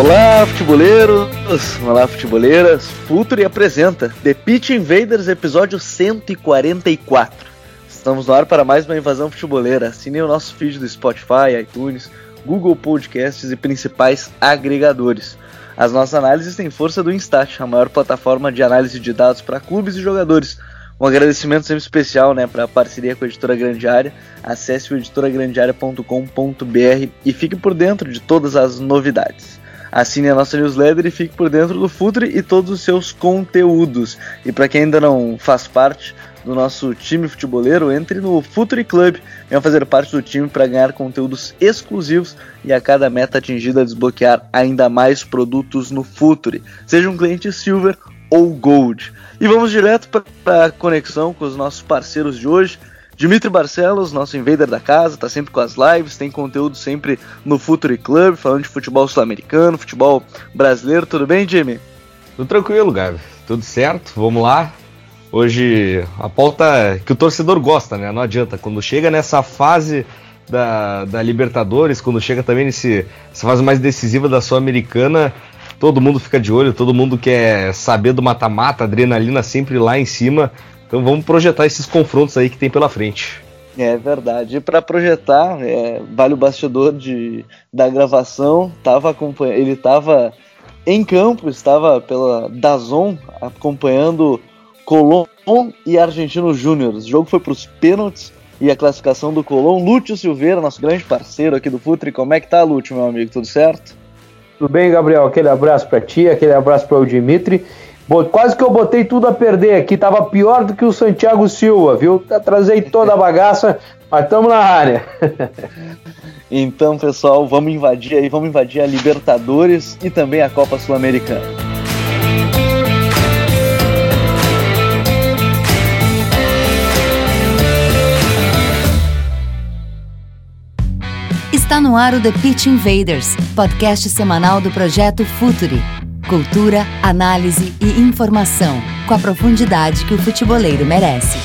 Olá, futeboleiros! Olá, futeboleiras! Futuri apresenta The Pitch Invaders, episódio 144. Estamos no ar para mais uma invasão futeboleira. Assine o nosso feed do Spotify, iTunes, Google Podcasts e principais agregadores. As nossas análises têm força do Instat, a maior plataforma de análise de dados para clubes e jogadores. Um agradecimento sempre especial né, para a parceria com a Editora Grande Área. Acesse o editoragrandearea.com.br e fique por dentro de todas as novidades. Assine a nossa newsletter e fique por dentro do Futre e todos os seus conteúdos. E para quem ainda não faz parte do nosso time futeboleiro, entre no Futre Club. Venha fazer parte do time para ganhar conteúdos exclusivos e a cada meta atingida desbloquear ainda mais produtos no Futre. Seja um cliente Silver ou Gold. E vamos direto para a conexão com os nossos parceiros de hoje. Dimitri Barcelos, nosso invader da casa, tá sempre com as lives, tem conteúdo sempre no Futuri Club, falando de futebol sul-americano, futebol brasileiro. Tudo bem, Jimmy? Tudo tranquilo, Gabi. Tudo certo, vamos lá. Hoje a pauta que o torcedor gosta, né? Não adianta. Quando chega nessa fase da, da Libertadores, quando chega também nesse, nessa fase mais decisiva da Sul-Americana, todo mundo fica de olho, todo mundo quer saber do mata-mata, adrenalina sempre lá em cima. Então vamos projetar esses confrontos aí que tem pela frente. É verdade. E para projetar, é, vale o bastidor de, da gravação. Tava ele estava em campo, estava pela Dazon acompanhando Colón e Argentino Júnior. O jogo foi para os pênaltis e a classificação do Colón. Lúcio Silveira, nosso grande parceiro aqui do Futre. Como é que tá, Lúcio, meu amigo? Tudo certo? Tudo bem, Gabriel? Aquele abraço para ti, aquele abraço para o Dimitri. Quase que eu botei tudo a perder aqui, tava pior do que o Santiago Silva, viu? Trazei toda a bagaça, mas estamos na área. então, pessoal, vamos invadir aí, vamos invadir a Libertadores e também a Copa Sul-Americana. Está no ar o The Pitch Invaders, podcast semanal do projeto Futuri Cultura, análise e informação, com a profundidade que o futeboleiro merece.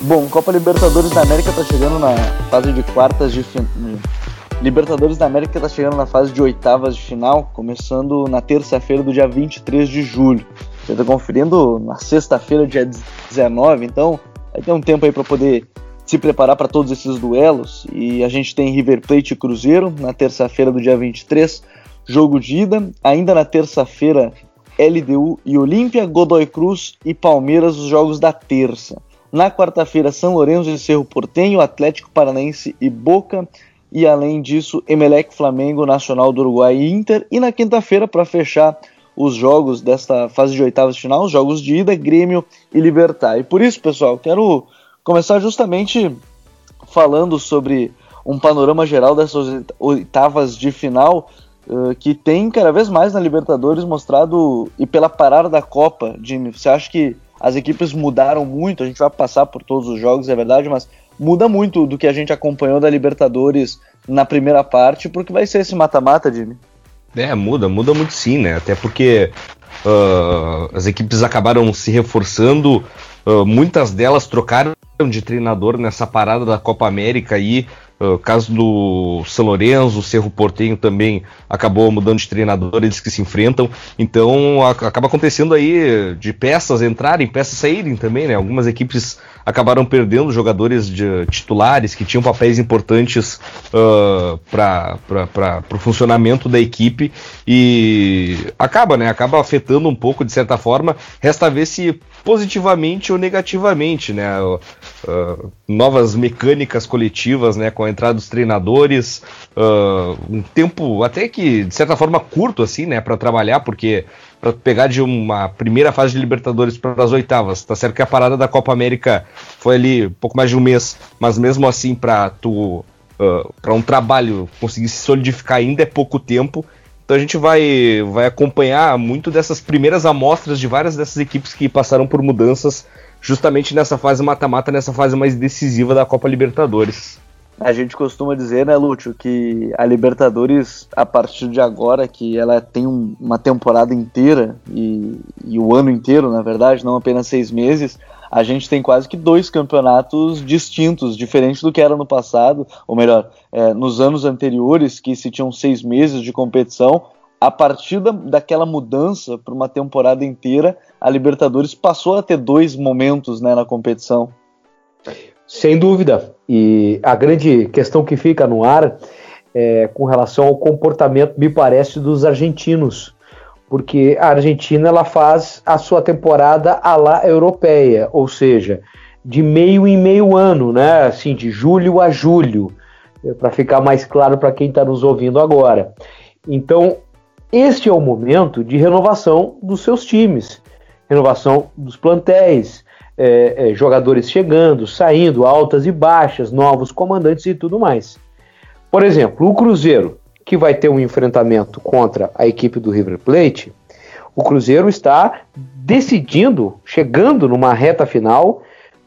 Bom, Copa Libertadores da América está chegando na fase de quartas de Libertadores da América está chegando na fase de oitavas de final, começando na terça-feira do dia 23 de julho. Você está conferindo na sexta-feira, dia 19, então vai ter um tempo aí para poder se preparar para todos esses duelos. E a gente tem River Plate e Cruzeiro na terça-feira do dia 23, jogo de ida. Ainda na terça-feira, LDU e Olímpia, Godoy Cruz e Palmeiras, os jogos da terça. Na quarta-feira, São Lourenço e Cerro Portenho, Atlético Paranaense e Boca e além disso, Emelec, Flamengo, Nacional do Uruguai e Inter. E na quinta-feira, para fechar os jogos desta fase de oitavas de final, os jogos de ida, Grêmio e Libertar. E por isso, pessoal, quero começar justamente falando sobre um panorama geral dessas oitavas de final uh, que tem cada vez mais na Libertadores mostrado e pela parada da Copa, Jimmy. Você acha que as equipes mudaram muito? A gente vai passar por todos os jogos, é verdade, mas muda muito do que a gente acompanhou da Libertadores na primeira parte, porque vai ser esse mata-mata, Jimmy. É, muda, muda muito sim, né? Até porque uh, as equipes acabaram se reforçando, uh, muitas delas trocaram de treinador nessa parada da Copa América aí. O uh, caso do São Lourenço, o Cerro Portenho também acabou mudando de treinador, eles que se enfrentam. Então a, acaba acontecendo aí de peças entrarem, peças saírem também, né? Algumas equipes acabaram perdendo jogadores de, titulares que tinham papéis importantes uh, para o funcionamento da equipe e acaba, né? Acaba afetando um pouco de certa forma. Resta ver se positivamente ou negativamente, né? Uh, novas mecânicas coletivas, né, com a entrada dos treinadores, uh, um tempo até que de certa forma curto assim, né, para trabalhar, porque para pegar de uma primeira fase de Libertadores para as oitavas, tá certo que a parada da Copa América foi ali um pouco mais de um mês, mas mesmo assim para tu uh, para um trabalho conseguir se solidificar ainda é pouco tempo. Então a gente vai, vai acompanhar muito dessas primeiras amostras de várias dessas equipes que passaram por mudanças justamente nessa fase mata-mata, nessa fase mais decisiva da Copa Libertadores. A gente costuma dizer, né, Lúcio, que a Libertadores, a partir de agora, que ela tem um, uma temporada inteira e, e, o ano inteiro, na verdade, não apenas seis meses, a gente tem quase que dois campeonatos distintos, diferente do que era no passado, ou melhor, é, nos anos anteriores, que se tinham seis meses de competição, a partir da, daquela mudança para uma temporada inteira, a Libertadores passou a ter dois momentos né, na competição. Sem dúvida. E a grande questão que fica no ar é com relação ao comportamento, me parece, dos argentinos. Porque a Argentina ela faz a sua temporada à la europeia, ou seja, de meio em meio ano, né? Assim, de julho a julho, para ficar mais claro para quem está nos ouvindo agora. Então, este é o momento de renovação dos seus times, renovação dos plantéis, é, é, jogadores chegando, saindo, altas e baixas, novos comandantes e tudo mais. Por exemplo, o Cruzeiro, que vai ter um enfrentamento contra a equipe do River Plate, o Cruzeiro está decidindo, chegando numa reta final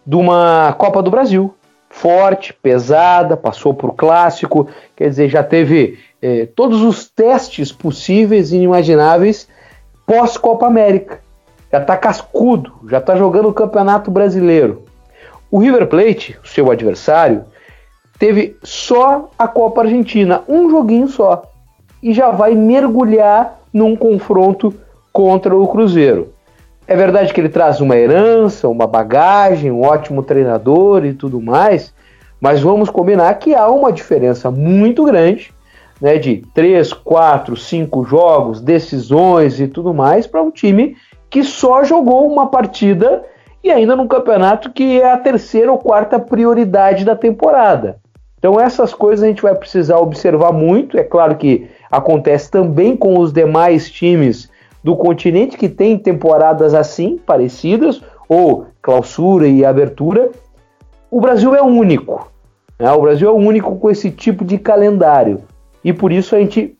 de uma Copa do Brasil. Forte, pesada, passou por clássico, quer dizer, já teve é, todos os testes possíveis e inimagináveis pós-Copa América. Já está cascudo, já está jogando o Campeonato Brasileiro. O River Plate, seu adversário, teve só a Copa Argentina, um joguinho só, e já vai mergulhar num confronto contra o Cruzeiro. É verdade que ele traz uma herança, uma bagagem, um ótimo treinador e tudo mais, mas vamos combinar que há uma diferença muito grande né, de 3, 4, 5 jogos, decisões e tudo mais, para um time que só jogou uma partida e ainda num campeonato que é a terceira ou quarta prioridade da temporada. Então essas coisas a gente vai precisar observar muito. É claro que acontece também com os demais times do continente que tem temporadas assim, parecidas, ou clausura e abertura. O Brasil é único. Né? O Brasil é único com esse tipo de calendário e por isso a gente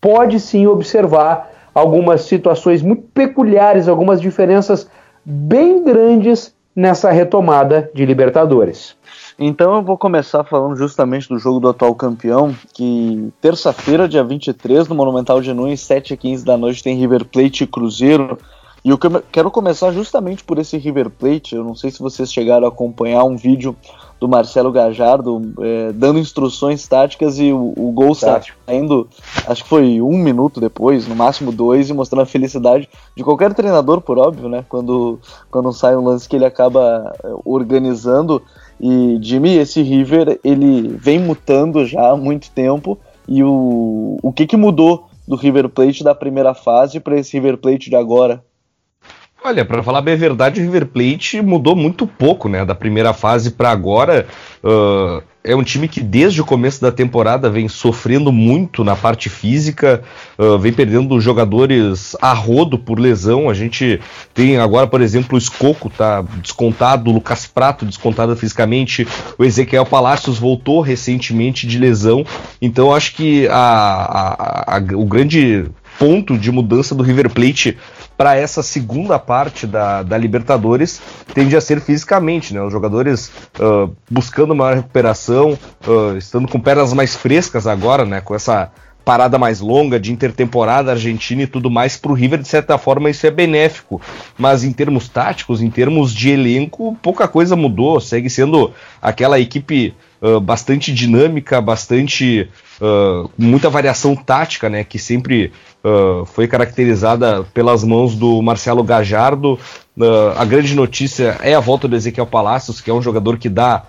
pode sim observar algumas situações muito peculiares, algumas diferenças bem grandes nessa retomada de Libertadores. Então eu vou começar falando justamente do jogo do atual campeão, que terça-feira, dia 23, no Monumental de Nunes, 7 h 15 da noite, tem River Plate e Cruzeiro. E eu quero começar justamente por esse River Plate. Eu não sei se vocês chegaram a acompanhar um vídeo do Marcelo Gajardo é, dando instruções táticas e o, o gol saindo, acho que foi um minuto depois, no máximo dois, e mostrando a felicidade de qualquer treinador, por óbvio, né? Quando, quando sai um lance que ele acaba é, organizando. E Jimmy, esse River, ele vem mutando já há muito tempo. E o, o que, que mudou do River Plate da primeira fase para esse River Plate de agora? Olha, para falar bem a verdade, o River Plate mudou muito pouco, né? Da primeira fase para agora. Uh, é um time que desde o começo da temporada vem sofrendo muito na parte física, uh, vem perdendo jogadores a rodo por lesão. A gente tem agora, por exemplo, o Escoco tá descontado, o Lucas Prato descontado fisicamente, o Ezequiel Palacios voltou recentemente de lesão. Então acho que a, a, a, o grande ponto de mudança do River Plate para essa segunda parte da, da Libertadores tende a ser fisicamente, né? Os jogadores uh, buscando uma recuperação, uh, estando com pernas mais frescas agora, né? Com essa parada mais longa de intertemporada argentina e tudo mais para o River de certa forma isso é benéfico mas em termos táticos em termos de elenco pouca coisa mudou segue sendo aquela equipe uh, bastante dinâmica bastante uh, muita variação tática né que sempre uh, foi caracterizada pelas mãos do Marcelo Gajardo. Uh, a grande notícia é a volta do Ezequiel Palacios, que é um jogador que dá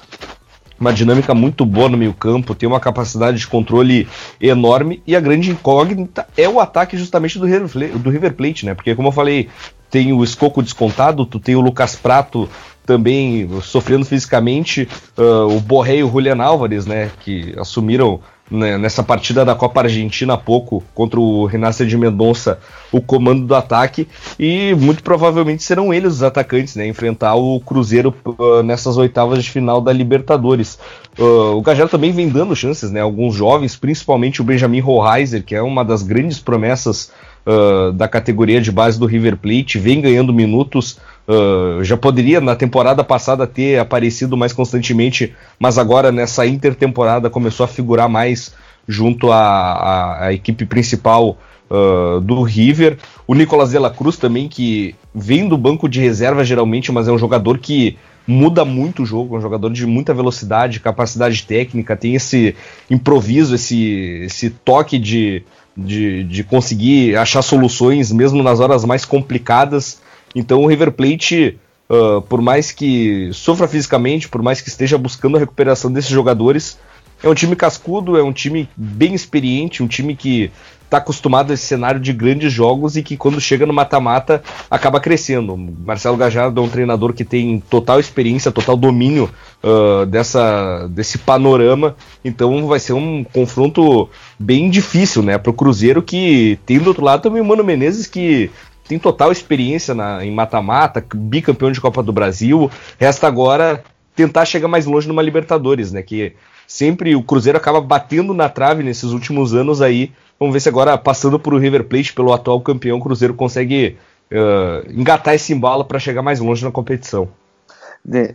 uma dinâmica muito boa no meio-campo, tem uma capacidade de controle enorme e a grande incógnita é o ataque justamente do River, do River Plate, né? Porque como eu falei, tem o Escoco descontado, tu tem o Lucas Prato também sofrendo fisicamente, uh, o Borré e o Julian Álvares, né, que assumiram né, nessa partida da Copa Argentina há pouco contra o Renato de Mendonça o comando do ataque e muito provavelmente serão eles os atacantes, né, enfrentar o Cruzeiro uh, nessas oitavas de final da Libertadores. Uh, o Gajardo também vem dando chances, né, alguns jovens, principalmente o Benjamin Rohreiser, que é uma das grandes promessas uh, da categoria de base do River Plate, vem ganhando minutos. Uh, já poderia na temporada passada ter aparecido mais constantemente, mas agora nessa intertemporada começou a figurar mais junto à, equipe principal uh, do River. O Nicolas de la Cruz também, que vem do banco de reserva geralmente, mas é um jogador que muda muito o jogo, é um jogador de muita velocidade, capacidade técnica, tem esse improviso, esse, esse toque de, de, de conseguir achar soluções mesmo nas horas mais complicadas. Então o River Plate, uh, por mais que sofra fisicamente, por mais que esteja buscando a recuperação desses jogadores, é um time cascudo, é um time bem experiente, um time que está acostumado a esse cenário de grandes jogos e que quando chega no mata-mata acaba crescendo. Marcelo Gajardo é um treinador que tem total experiência, total domínio uh, dessa, desse panorama, então vai ser um confronto bem difícil né, para o Cruzeiro, que tem do outro lado também o Mano Menezes, que tem total experiência na, em mata-mata, bicampeão de Copa do Brasil. Resta agora tentar chegar mais longe numa Libertadores, né? Que sempre o Cruzeiro acaba batendo na trave nesses últimos anos aí. Vamos ver se agora, passando por o River Plate, pelo atual campeão, o Cruzeiro consegue uh, engatar esse embalo para chegar mais longe na competição.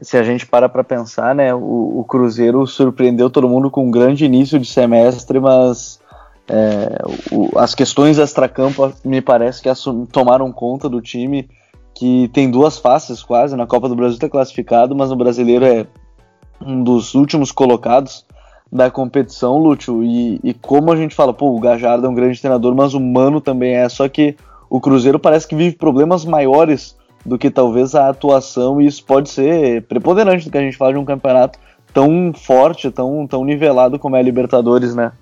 Se a gente para para pensar, né, o, o, Cruzeiro surpreendeu todo mundo com um grande início de semestre, mas é, o, as questões extra-campo me parece que tomaram conta do time, que tem duas faces quase. Na Copa do Brasil está classificado, mas no brasileiro é um dos últimos colocados da competição, Lúcio. E, e, como a gente fala, pô, o Gajardo é um grande treinador, mas o Mano também é. Só que o Cruzeiro parece que vive problemas maiores do que talvez a atuação, e isso pode ser preponderante do que a gente fala de um campeonato tão forte, tão, tão nivelado como é a Libertadores, né?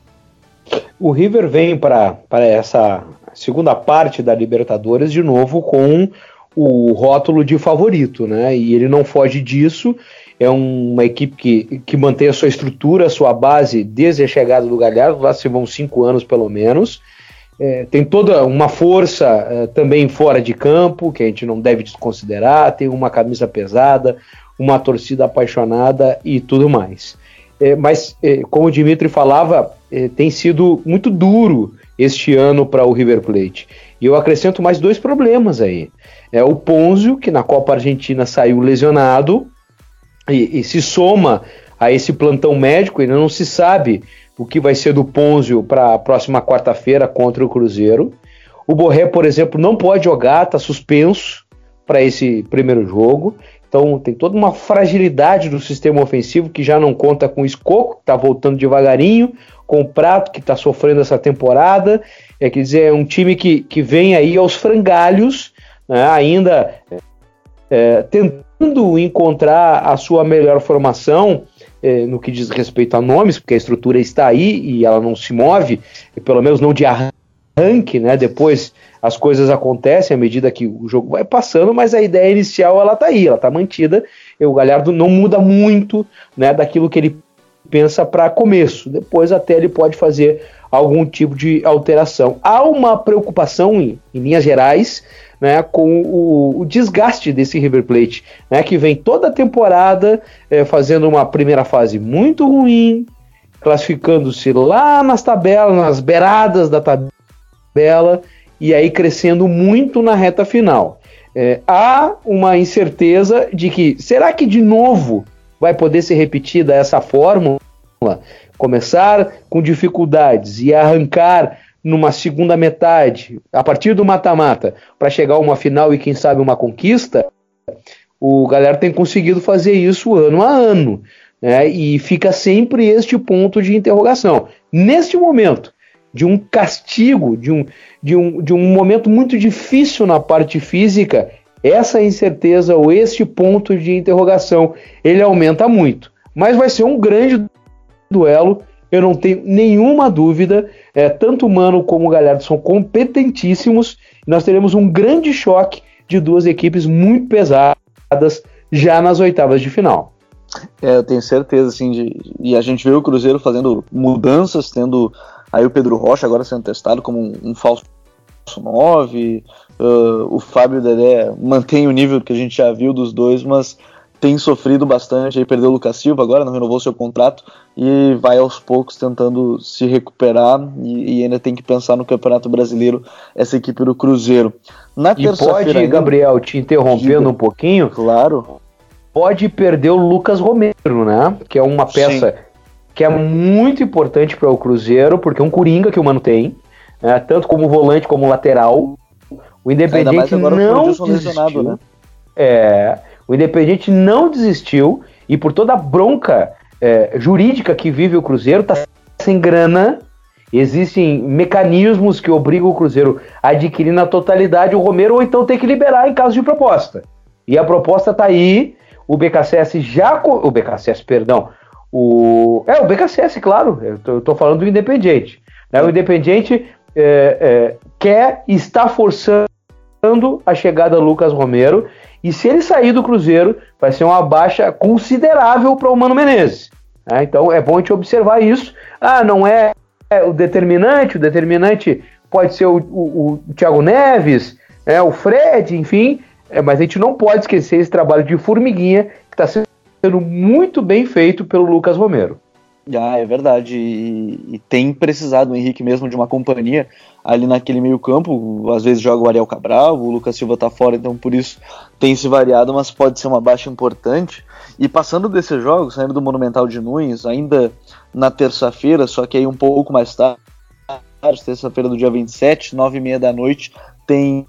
O River vem para essa segunda parte da Libertadores de novo com o rótulo de favorito, né? E ele não foge disso é uma equipe que, que mantém a sua estrutura, a sua base desde a chegada do Galhardo, lá se vão cinco anos pelo menos. É, tem toda uma força é, também fora de campo, que a gente não deve desconsiderar, tem uma camisa pesada, uma torcida apaixonada e tudo mais. É, mas, é, como o Dimitri falava, é, tem sido muito duro este ano para o River Plate. E eu acrescento mais dois problemas aí. É o Ponzio, que na Copa Argentina saiu lesionado, e, e se soma a esse plantão médico, ainda não se sabe o que vai ser do Ponzio para a próxima quarta-feira contra o Cruzeiro. O Borré, por exemplo, não pode jogar, está suspenso para esse primeiro jogo. Então tem toda uma fragilidade do sistema ofensivo que já não conta com o Escoco, que está voltando devagarinho, com o Prato, que está sofrendo essa temporada. É, quer dizer, é um time que, que vem aí aos frangalhos, né, ainda é, tentando encontrar a sua melhor formação é, no que diz respeito a nomes, porque a estrutura está aí e ela não se move, pelo menos não de arranque, né? Depois as coisas acontecem à medida que o jogo vai passando, mas a ideia inicial ela está aí, ela está mantida. E o Galhardo não muda muito, né, daquilo que ele pensa para começo. Depois até ele pode fazer algum tipo de alteração. Há uma preocupação em, em linhas gerais né, com o, o, desgaste desse River Plate, né, que vem toda a temporada é, fazendo uma primeira fase muito ruim, classificando-se lá nas tabelas, nas beiradas da tabela, e aí crescendo muito na reta final. É, há uma incerteza de que será que de novo vai poder ser repetida essa fórmula? Começar com dificuldades e arrancar numa segunda metade, a partir do mata-mata, para chegar a uma final e quem sabe uma conquista, o galera tem conseguido fazer isso ano a ano. Né? E fica sempre este ponto de interrogação. Neste momento, de um castigo, de um, de um, de um momento muito difícil na parte física, essa incerteza ou este ponto de interrogação ele aumenta muito. Mas vai ser um grande duelo eu não tenho nenhuma dúvida. É, tanto Mano como o Galhardo são competentíssimos. nós teremos um grande choque de duas equipes muito pesadas já nas oitavas de final. É, eu tenho certeza, assim, de, e a gente vê o Cruzeiro fazendo mudanças, tendo aí o Pedro Rocha agora sendo testado como um, um falso 9, uh, o Fábio Dedé mantém o nível que a gente já viu dos dois, mas tem sofrido bastante, aí perdeu o Lucas Silva agora, não renovou seu contrato e vai aos poucos tentando se recuperar e, e ainda tem que pensar no Campeonato Brasileiro essa equipe do Cruzeiro. Na e pode, ainda, Gabriel, te interrompendo diga, um pouquinho? Claro. Pode perder o Lucas Romero, né? Que é uma peça Sim. Que é muito importante para o Cruzeiro, porque é um coringa que o Mano tem, né? tanto como volante como lateral. O Independente não desistiu. Né? É, o Independente não desistiu e por toda a bronca é, jurídica que vive o Cruzeiro, tá sem grana. Existem mecanismos que obrigam o Cruzeiro a adquirir na totalidade o Romero ou então ter que liberar em caso de proposta. E a proposta tá aí. O BKSS já. O BKSS, perdão. O, é, o BKSS, claro. Eu tô, eu tô falando do Independente. Né? O Independente é, é, quer, está forçando a chegada do Lucas Romero e se ele sair do Cruzeiro, vai ser uma baixa considerável para o Mano Menezes. Né? Então é bom a gente observar isso. Ah, não é, é o determinante, o determinante pode ser o, o, o Thiago Neves, é, o Fred, enfim, é, mas a gente não pode esquecer esse trabalho de formiguinha que está sendo muito bem feito pelo Lucas Romero. Ah, é verdade. E, e, tem precisado o Henrique mesmo de uma companhia ali naquele meio campo. Às vezes joga o Ariel Cabral, o Lucas Silva tá fora, então por isso tem se variado, mas pode ser uma baixa importante. E passando desses jogos, saindo do Monumental de Nunes, ainda na terça-feira, só que aí um pouco mais tarde, terça-feira do dia 27, nove e meia da noite, tem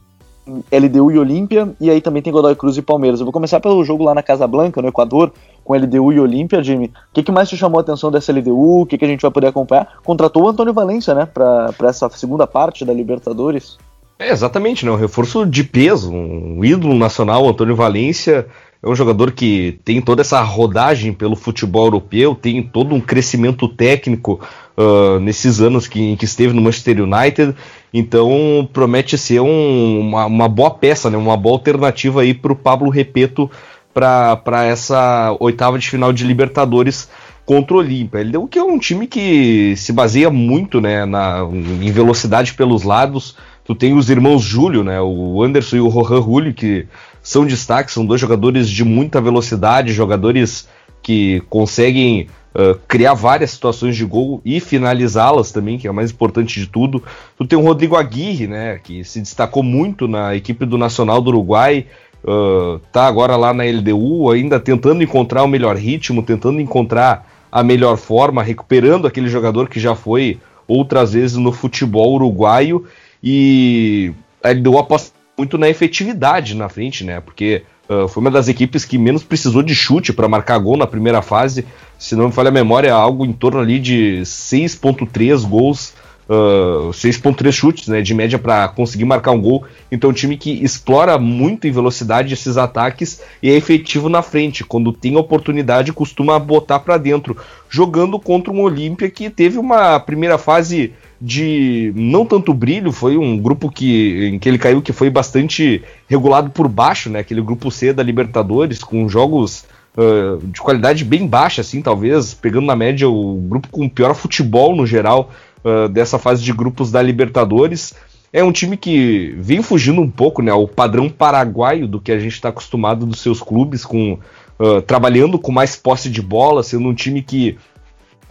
LDU e Olímpia, e aí também tem Godoy Cruz e Palmeiras. Eu vou começar pelo jogo lá na Casa Blanca, no Equador, com LDU e Olímpia, Jimmy. O que, que, mais te chamou a atenção dessa LDU? O que, que a gente vai poder acompanhar? Contratou o Antônio Valência, né, para essa segunda parte da Libertadores. É, exatamente, né? Um reforço de peso, um ídolo nacional, Antônio Valência. É um jogador que tem toda essa rodagem pelo futebol europeu, tem todo um crescimento técnico uh, nesses anos que, que esteve no Manchester United. Então promete ser um, uma, uma, boa peça, né? uma boa alternativa aí para o Pablo Repeto para essa oitava de final de Libertadores contra o Olímpia. Ele deu que é um time que se baseia muito né, na, em velocidade pelos lados. Tu tem os irmãos Júlio, né, o Anderson e o Rohan Julio, que são destaques, são dois jogadores de muita velocidade, jogadores que conseguem uh, criar várias situações de gol e finalizá-las também, que é o mais importante de tudo. Tu tem o Rodrigo Aguirre, né, que se destacou muito na equipe do Nacional do Uruguai, uh, tá agora lá na LDU, ainda tentando encontrar o melhor ritmo, tentando encontrar a melhor forma, recuperando aquele jogador que já foi outras vezes no futebol uruguaio e a LDU aposta muito na efetividade na frente, né? Porque uh, foi uma das equipes que menos precisou de chute para marcar gol na primeira fase. Se não me falha a memória, algo em torno ali de 6.3 gols uh, ah, 6.3 chutes, né, de média para conseguir marcar um gol. Então, um time que explora muito em velocidade esses ataques e é efetivo na frente. Quando tem oportunidade, costuma botar para dentro, jogando contra um Olímpia que teve uma primeira fase de não tanto brilho, foi um grupo que, em que ele caiu que foi bastante regulado por baixo, né? Aquele grupo C da Libertadores, com jogos uh, de qualidade bem baixa, assim, talvez, pegando na média o grupo com pior futebol no geral uh, dessa fase de grupos da Libertadores. É um time que vem fugindo um pouco, né, ao padrão paraguaio do que a gente está acostumado dos seus clubes, com uh, trabalhando com mais posse de bola, sendo um time que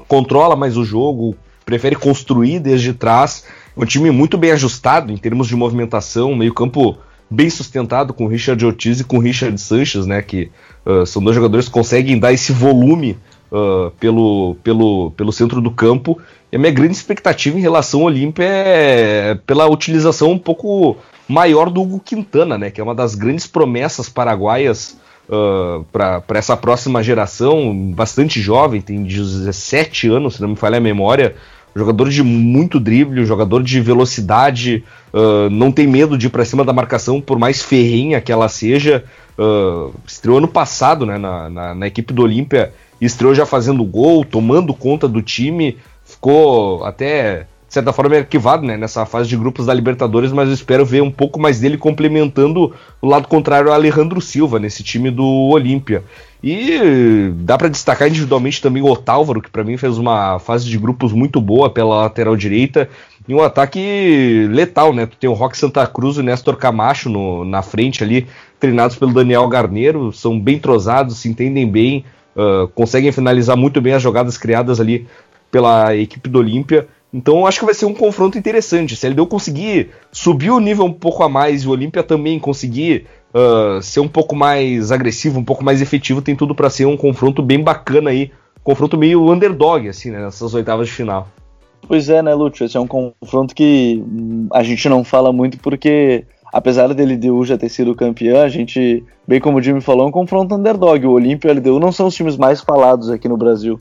controla mais o jogo, prefere construir desde trás. É um time muito bem ajustado em termos de movimentação, meio campo bem sustentado com Richard Ortiz e com Richard Sanches, né, que uh, são dois jogadores que conseguem dar esse volume uh, pelo, pelo, pelo centro do campo. E a minha grande expectativa em relação ao Olímpia é pela utilização um pouco maior do Hugo Quintana, né, que é uma das grandes promessas paraguaias uh, para essa próxima geração, bastante jovem, tem 17 anos, se não me falha a memória. Jogador de muito drible, jogador de velocidade, uh, não tem medo de ir para cima da marcação, por mais ferrenha que ela seja. Uh, estreou ano passado né, na, na, na equipe do Olímpia estreou já fazendo gol, tomando conta do time, ficou até de certa forma, arquivado né, nessa fase de grupos da Libertadores, mas eu espero ver um pouco mais dele complementando o lado contrário ao Alejandro Silva nesse time do Olímpia. E dá para destacar individualmente também o Otálvaro, que para mim fez uma fase de grupos muito boa pela lateral direita e um ataque letal, né? Tu tem o Rock Santa Cruz e o Néstor Camacho no, na frente ali, treinados pelo Daniel Garneiro, são bem trozados, se entendem bem, uh, conseguem finalizar muito bem as jogadas criadas ali pela equipe do Olímpia. Então acho que vai ser um confronto interessante. Se ele deu conseguir subir o nível um pouco a mais e o Olímpia também conseguir uh, ser um pouco mais agressivo, um pouco mais efetivo, tem tudo para ser um confronto bem bacana aí. Confronto meio underdog, assim, né, nessas oitavas de final. Pois é, né, Lúcio? Esse é um confronto que hum, a gente não fala muito porque, apesar dele LDU já ter sido campeão, a gente, bem como o Jimmy falou, é um confronto underdog. O Olímpia e o LDU não são os times mais falados aqui no Brasil.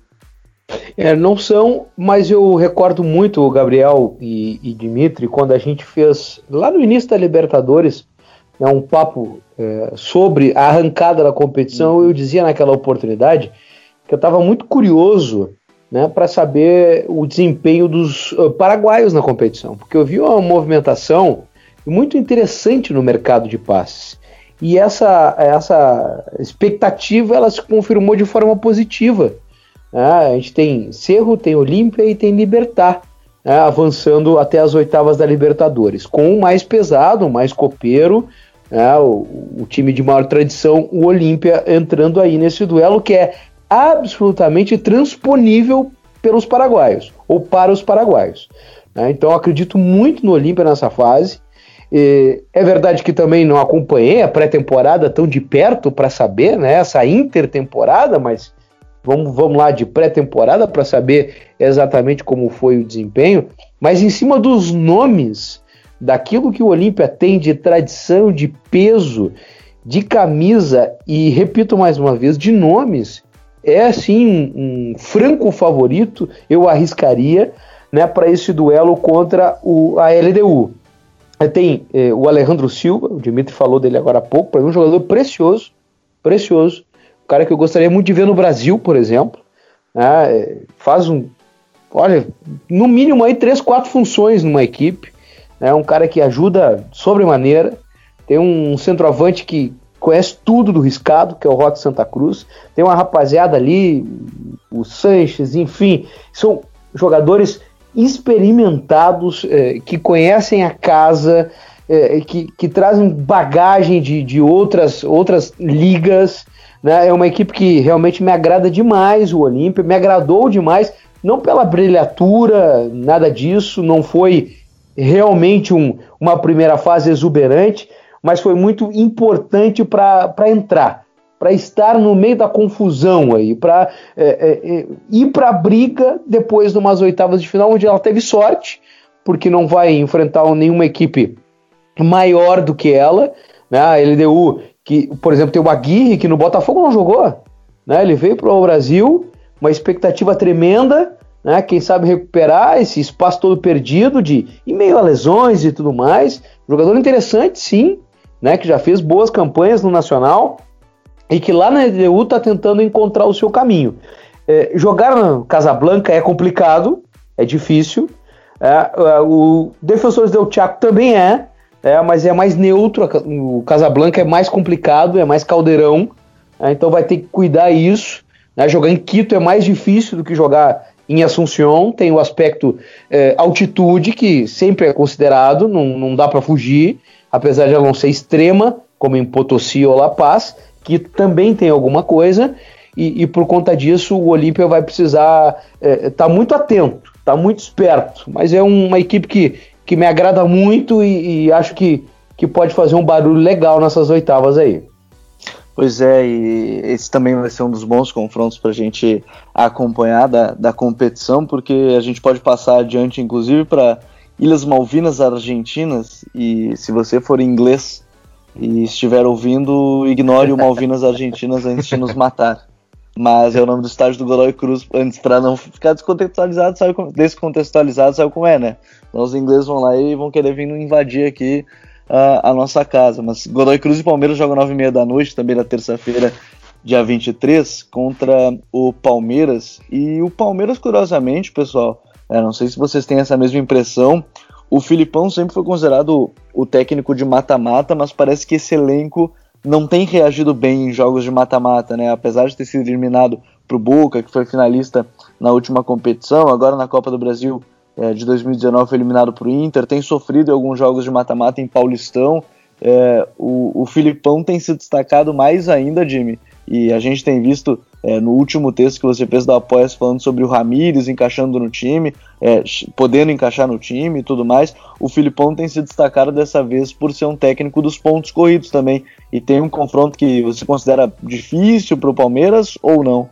É, não são, mas eu recordo muito o Gabriel e, e Dimitri quando a gente fez lá no início da Libertadores né, um papo é, sobre a arrancada da competição. Eu dizia naquela oportunidade que eu estava muito curioso né, para saber o desempenho dos uh, paraguaios na competição, porque eu vi uma movimentação muito interessante no mercado de passes. E essa, essa expectativa ela se confirmou de forma positiva né? A gente tem Cerro, tem Olímpia e tem Libertar, né? avançando até as oitavas da Libertadores, com o mais pesado, o mais copeiro, né? o, o time de maior tradição, o Olímpia, entrando aí nesse duelo que é absolutamente transponível pelos paraguaios, ou para os paraguaios. Né? Então acredito muito no Olímpia nessa fase. É verdade que também não acompanhei a pré-temporada tão de perto para saber né, essa intertemporada, mas Vamos, vamos lá de pré-temporada para saber exatamente como foi o desempenho, mas em cima dos nomes, daquilo que o Olímpia tem de tradição, de peso, de camisa e, repito mais uma vez, de nomes, é assim um, um franco favorito, eu arriscaria, né, para esse duelo contra o, a LDU. Tem eh, o Alejandro Silva, o Dimitri falou dele agora há pouco, para mim um jogador precioso, precioso, um cara que eu gostaria muito de ver no Brasil, por exemplo. Né? Faz um. Olha, no mínimo aí três, quatro funções numa equipe. É né? um cara que ajuda sobremaneira. Tem um centroavante que conhece tudo do riscado, que é o Rock Santa Cruz. Tem uma rapaziada ali, o Sanches, enfim, são jogadores experimentados, eh, que conhecem a casa, eh, que, que trazem bagagem de, de outras, outras ligas. Né? É uma equipe que realmente me agrada demais, o Olímpia, me agradou demais, não pela brilhatura, nada disso, não foi realmente um, uma primeira fase exuberante, mas foi muito importante para entrar, para estar no meio da confusão aí, para é, é, é, ir para a briga depois de umas oitavas de final, onde ela teve sorte, porque não vai enfrentar nenhuma equipe maior do que ela. Né? A LDU que, por exemplo, tem o Aguirre, que no Botafogo não jogou, né? Ele veio para o Brasil, uma expectativa tremenda, né? Quem sabe recuperar esse espaço todo perdido de em meio a lesões e tudo mais. Jogador interessante, sim, né? Que já fez boas campanhas no Nacional e que lá na EDU está tentando encontrar o seu caminho. É, jogar na Casablanca é complicado, é difícil. É, é o Defensores del Chaco também é, é, mas é mais neutro. O Casablanca é mais complicado, é mais caldeirão. É, então vai ter que cuidar isso. Né? Jogar em Quito é mais difícil do que jogar em Assunção. Tem o aspecto é, altitude, que sempre é considerado, não, não dá para fugir, apesar de ela não ser extrema, como em Potosí ou La Paz, que também tem alguma coisa. E, e por conta disso, o Olímpia vai precisar estar é, tá muito atento, tá muito esperto. Mas é uma equipe que que me agrada muito e, e acho que, que pode fazer um barulho legal nessas oitavas aí. Pois é, e esse também vai ser um dos bons confrontos para a gente acompanhar da, da competição, porque a gente pode passar adiante, inclusive, para Ilhas Malvinas Argentinas, e se você for inglês e estiver ouvindo, ignore o Malvinas Argentinas antes de nos matar. Mas é o nome do estádio do Godoy Cruz, antes para não ficar descontextualizado, sabe como, descontextualizado, sabe como é, né? Então os ingleses vão lá e vão querer vir invadir aqui uh, a nossa casa. Mas Godoy Cruz e Palmeiras jogam 9 e meia da noite, também na terça-feira, dia 23, contra o Palmeiras. E o Palmeiras, curiosamente, pessoal, É, não sei se vocês têm essa mesma impressão. O Filipão sempre foi considerado o técnico de mata-mata, mas parece que esse elenco não tem reagido bem em jogos de mata-mata, né? Apesar de ter sido eliminado para o Boca, que foi finalista na última competição, agora na Copa do Brasil é, de 2019 foi eliminado para o Inter, tem sofrido em alguns jogos de mata-mata em Paulistão. É, o, o Filipão tem se destacado mais ainda, Jimmy, e a gente tem visto é, no último texto que você fez da Apoias falando sobre o Ramires encaixando no time, é, podendo encaixar no time e tudo mais, o Filipão tem se destacado dessa vez por ser um técnico dos pontos corridos também. E tem um confronto que você considera difícil para o Palmeiras ou não?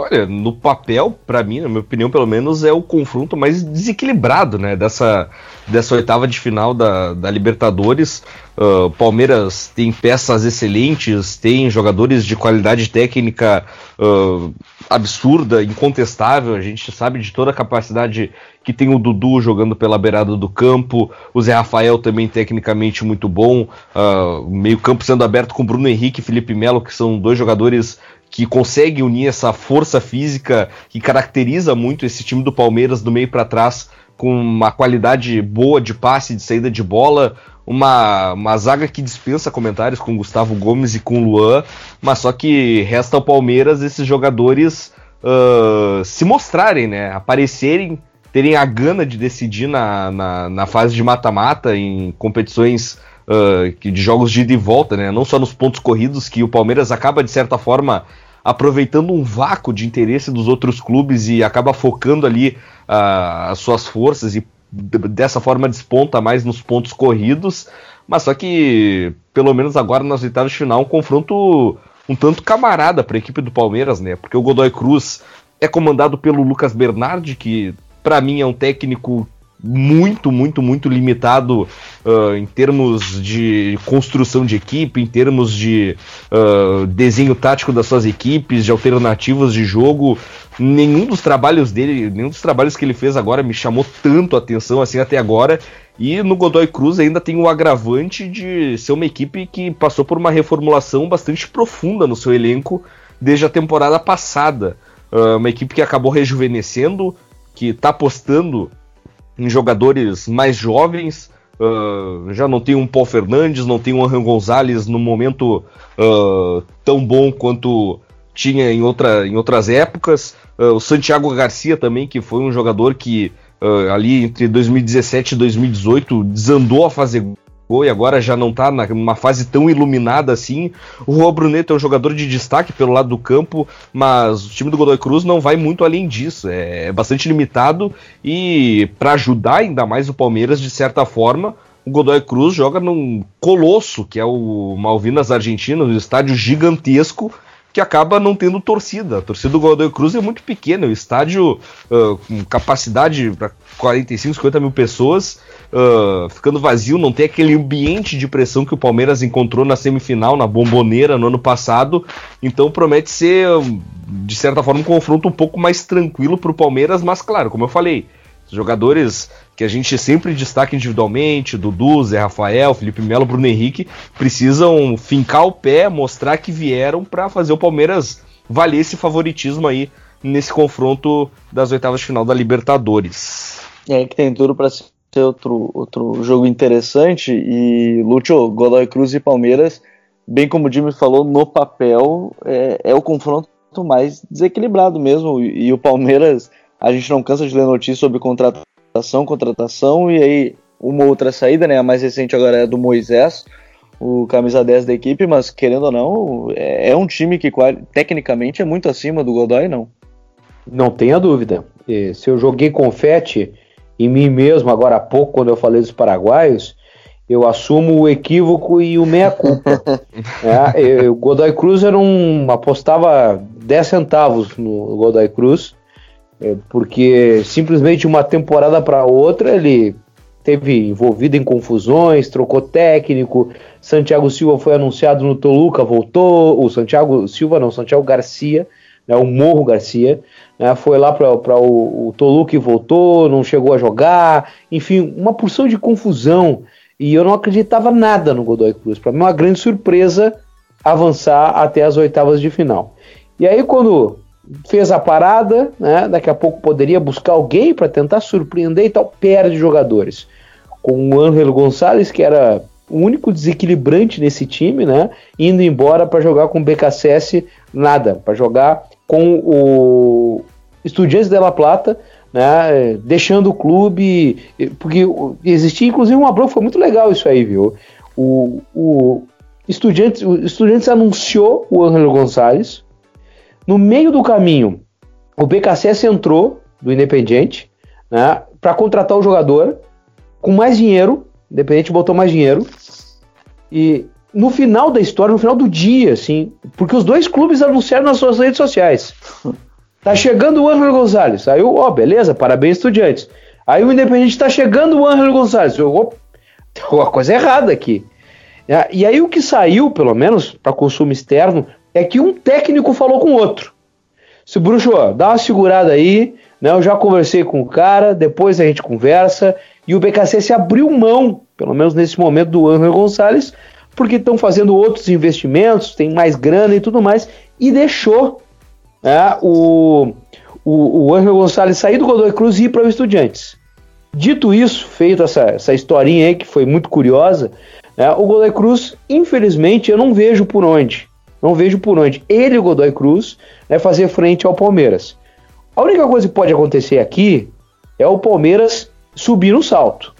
Olha, no papel, para mim, na minha opinião, pelo menos, é o confronto mais desequilibrado, né? Dessa, dessa oitava de final da, da Libertadores. Uh, Palmeiras tem peças excelentes, tem jogadores de qualidade técnica uh, absurda, incontestável. A gente sabe de toda a capacidade que tem o Dudu jogando pela beirada do campo, o Zé Rafael também tecnicamente muito bom, uh, meio campo sendo aberto com Bruno Henrique e Felipe Melo, que são dois jogadores que consegue unir essa força física que caracteriza muito esse time do Palmeiras do meio para trás, com uma qualidade boa de passe, de saída de bola, uma, uma zaga que dispensa comentários com Gustavo Gomes e com Luan, mas só que resta ao Palmeiras esses jogadores uh, se mostrarem, né? Aparecerem, terem a gana de decidir na, na, na fase de mata-mata em competições uh, de jogos de ida e volta, né? Não só nos pontos corridos, que o Palmeiras acaba, de certa forma, aproveitando um vácuo de interesse dos outros clubes e acaba focando ali uh, as suas forças e dessa forma desponta mais nos pontos corridos. Mas só que, pelo menos agora nas oitavas de final, um confronto um tanto camarada para a equipe do Palmeiras, né? Porque o Godoy Cruz é comandado pelo Lucas Bernardi, que para mim é um técnico muito, muito, muito limitado uh, em termos de construção de equipe, em termos de uh, desenho tático das suas equipes, de alternativas de jogo. Nenhum dos trabalhos dele, nenhum dos trabalhos que ele fez agora me chamou tanto a atenção assim até agora. E no Godoy Cruz ainda tem o agravante de ser uma equipe que passou por uma reformulação bastante profunda no seu elenco desde a temporada passada. Uh, uma equipe que acabou rejuvenescendo, que está apostando em jogadores mais jovens. Uh, já não tem um Paul Fernandes, não tem um Arran Gonzalez no momento uh, tão bom quanto tinha em, outra, em outras épocas. Uh, o Santiago Garcia também, que foi um jogador que ali entre 2017 e 2018 desandou a fazer e agora já não está numa fase tão iluminada assim. O Juan Bruneto é um jogador de destaque pelo lado do campo, mas o time do Godoy Cruz não vai muito além disso. É, é bastante limitado e para ajudar ainda mais o Palmeiras, de certa forma, o Godoy Cruz joga num colosso, que é o Malvinas Argentina, um estádio gigantesco que acaba não tendo torcida. A torcida do Godoy Cruz é muito pequena, o estádio uh, com capacidade para 45, 50 mil pessoas, uh, ficando vazio, não tem aquele ambiente de pressão que o Palmeiras encontrou na semifinal, na bomboneira no ano passado. Então promete ser, de certa forma, um confronto um pouco mais tranquilo para o Palmeiras, mas claro, como eu falei, jogadores que a gente sempre destaca individualmente, Dudu, Zé Rafael, Felipe Melo, Bruno Henrique, precisam fincar o pé, mostrar que vieram para fazer o Palmeiras valer esse favoritismo aí nesse confronto das oitavas de final da Libertadores. É que tem tudo para outro, outro jogo interessante e Lúcio, Godoy Cruz e Palmeiras, bem como o Jimmy falou, no papel é, é o confronto mais desequilibrado mesmo e, e o Palmeiras a gente não cansa de ler notícias sobre contratação, contratação, e aí uma outra saída, né? A mais recente agora é do Moisés, o camisa 10 da equipe, mas querendo ou não, é, é um time que tecnicamente é muito acima do Godoy, não. Não tenha dúvida. Se eu joguei confete em mim mesmo agora há pouco, quando eu falei dos paraguaios, eu assumo o equívoco e o meia-culpa. é, o Godoy Cruz era um. apostava 10 centavos no Godoy Cruz é, porque simplesmente uma temporada para outra ele teve envolvido em confusões, trocou técnico. Santiago Silva foi anunciado no Toluca, voltou. O Santiago Silva, não, Santiago Garcia, né, o Morro Garcia, né, foi lá para o, o Toluca e voltou, não chegou a jogar. Enfim, uma porção de confusão. E eu não acreditava nada no Godoy Cruz. Para mim, é uma grande surpresa avançar até as oitavas de final. E aí, quando fez a parada, né? Daqui a pouco poderia buscar alguém para tentar surpreender e tal, perde jogadores. Com o Ângelo Gonçalves, que era o único desequilibrante nesse time, né? Indo embora para jogar com o BKSS, nada, para jogar com o Estudiantes de La Plata, né? Deixando o clube, porque existia inclusive uma bronca, foi muito legal isso aí, viu? O, o Estudiantes, o Estudiantes anunciou o Ângelo Gonçalves. No meio do caminho, o BKSS entrou do Independiente, né? Para contratar o jogador com mais dinheiro Independente botou mais dinheiro. E no final da história, no final do dia, assim, porque os dois clubes anunciaram nas suas redes sociais. Tá chegando o Ângelo Gonzalez. Aí, ó, oh, beleza, parabéns, estudiantes. Aí o Independente tá chegando o Ângelo Gonzalez. Eu, oh, tem alguma coisa errada aqui. E aí o que saiu, pelo menos, para consumo externo, é que um técnico falou com o outro. Se bruxo, ó, dá uma segurada aí, né? Eu já conversei com o cara, depois a gente conversa. E o BKC se abriu mão, pelo menos nesse momento, do Angel Gonçalves, porque estão fazendo outros investimentos, tem mais grana e tudo mais, e deixou né, o, o, o Angel Gonçalves sair do Godoy Cruz e ir para o Estudiantes. Dito isso, feito essa, essa historinha aí que foi muito curiosa, né, o Godoy Cruz, infelizmente, eu não vejo por onde. Não vejo por onde ele, o Godoy Cruz, né, fazer frente ao Palmeiras. A única coisa que pode acontecer aqui é o Palmeiras subir no salto.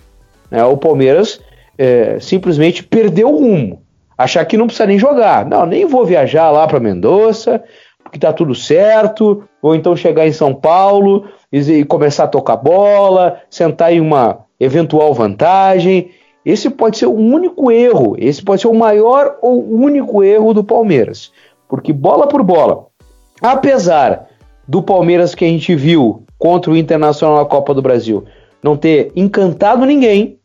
Né? O Palmeiras é, simplesmente perdeu o rumo. Achar que não precisa nem jogar. Não, nem vou viajar lá para Mendoza, porque tá tudo certo. Ou então chegar em São Paulo e começar a tocar bola, sentar em uma eventual vantagem. Esse pode ser o único erro, esse pode ser o maior ou único erro do Palmeiras. Porque bola por bola, apesar do Palmeiras que a gente viu contra o Internacional na Copa do Brasil não ter encantado ninguém,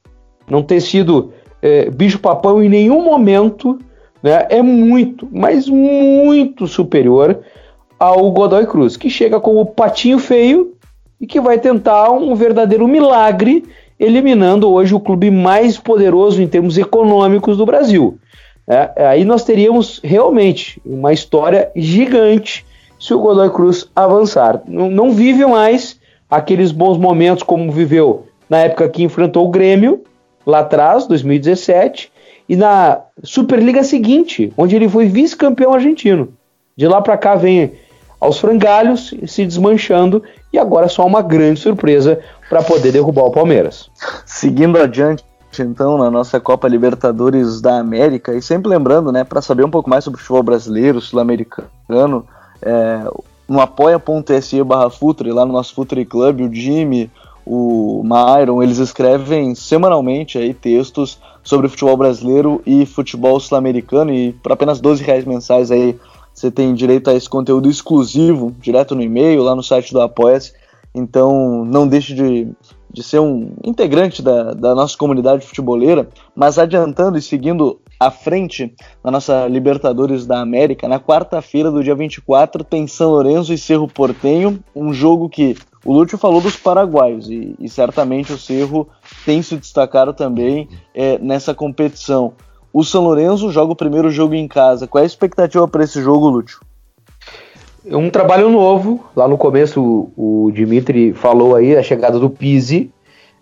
não ter sido é, bicho-papão em nenhum momento, né, é muito, mas muito superior ao Godoy Cruz, que chega como patinho feio e que vai tentar um verdadeiro milagre, eliminando hoje o clube mais poderoso em termos econômicos do Brasil. É, aí nós teríamos realmente uma história gigante se o Godoy Cruz avançar. Não, não vive mais aqueles bons momentos como viveu na época que enfrentou o Grêmio, lá atrás, 2017, e na Superliga seguinte, onde ele foi vice-campeão argentino. De lá para cá vem aos frangalhos, se desmanchando, e agora só uma grande surpresa para poder derrubar o Palmeiras. Seguindo adiante, então, na nossa Copa Libertadores da América, e sempre lembrando, né, para saber um pouco mais sobre o futebol brasileiro, sul-americano, é, no apoia.se barra Futre, lá no nosso Futre Club, o Jimmy, o Myron, eles escrevem semanalmente aí textos sobre futebol brasileiro e futebol sul-americano e por apenas 12 reais mensais aí você tem direito a esse conteúdo exclusivo, direto no e-mail, lá no site do Apoia-se. Então não deixe de, de ser um integrante da, da nossa comunidade futeboleira, mas adiantando e seguindo à frente na nossa Libertadores da América. Na quarta-feira do dia 24 tem São Lourenço e Cerro Portenho, um jogo que o Lúcio falou dos paraguaios e, e certamente o Cerro tem se destacado também é, nessa competição. O São Lourenço joga o primeiro jogo em casa. Qual é a expectativa para esse jogo, Lúcio? É um trabalho novo. Lá no começo o, o Dimitri falou aí a chegada do Pise,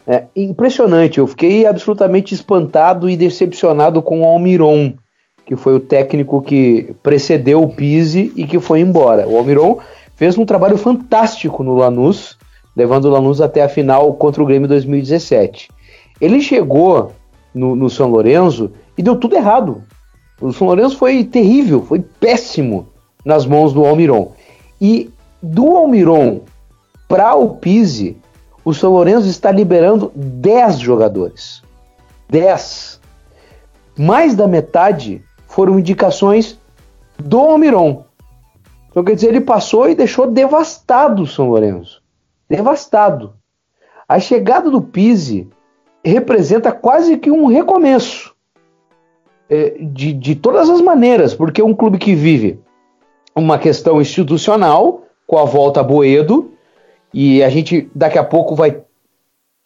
é impressionante, eu fiquei absolutamente espantado e decepcionado com o Almiron, que foi o técnico que precedeu o Pise e que foi embora. O Almiron fez um trabalho fantástico no Lanús, levando o Lanús até a final contra o Grêmio 2017. Ele chegou no, no São Lourenço e deu tudo errado. O São Lourenço foi terrível, foi péssimo nas mãos do Almiron. E do Almiron para o Pise, o São Lourenço está liberando 10 jogadores. 10. Mais da metade foram indicações do Almiron. Então, quer dizer, ele passou e deixou devastado o São Lourenço. Devastado. A chegada do Pise representa quase que um recomeço. É, de, de todas as maneiras, porque é um clube que vive uma questão institucional, com a volta a Boedo, e a gente daqui a pouco vai,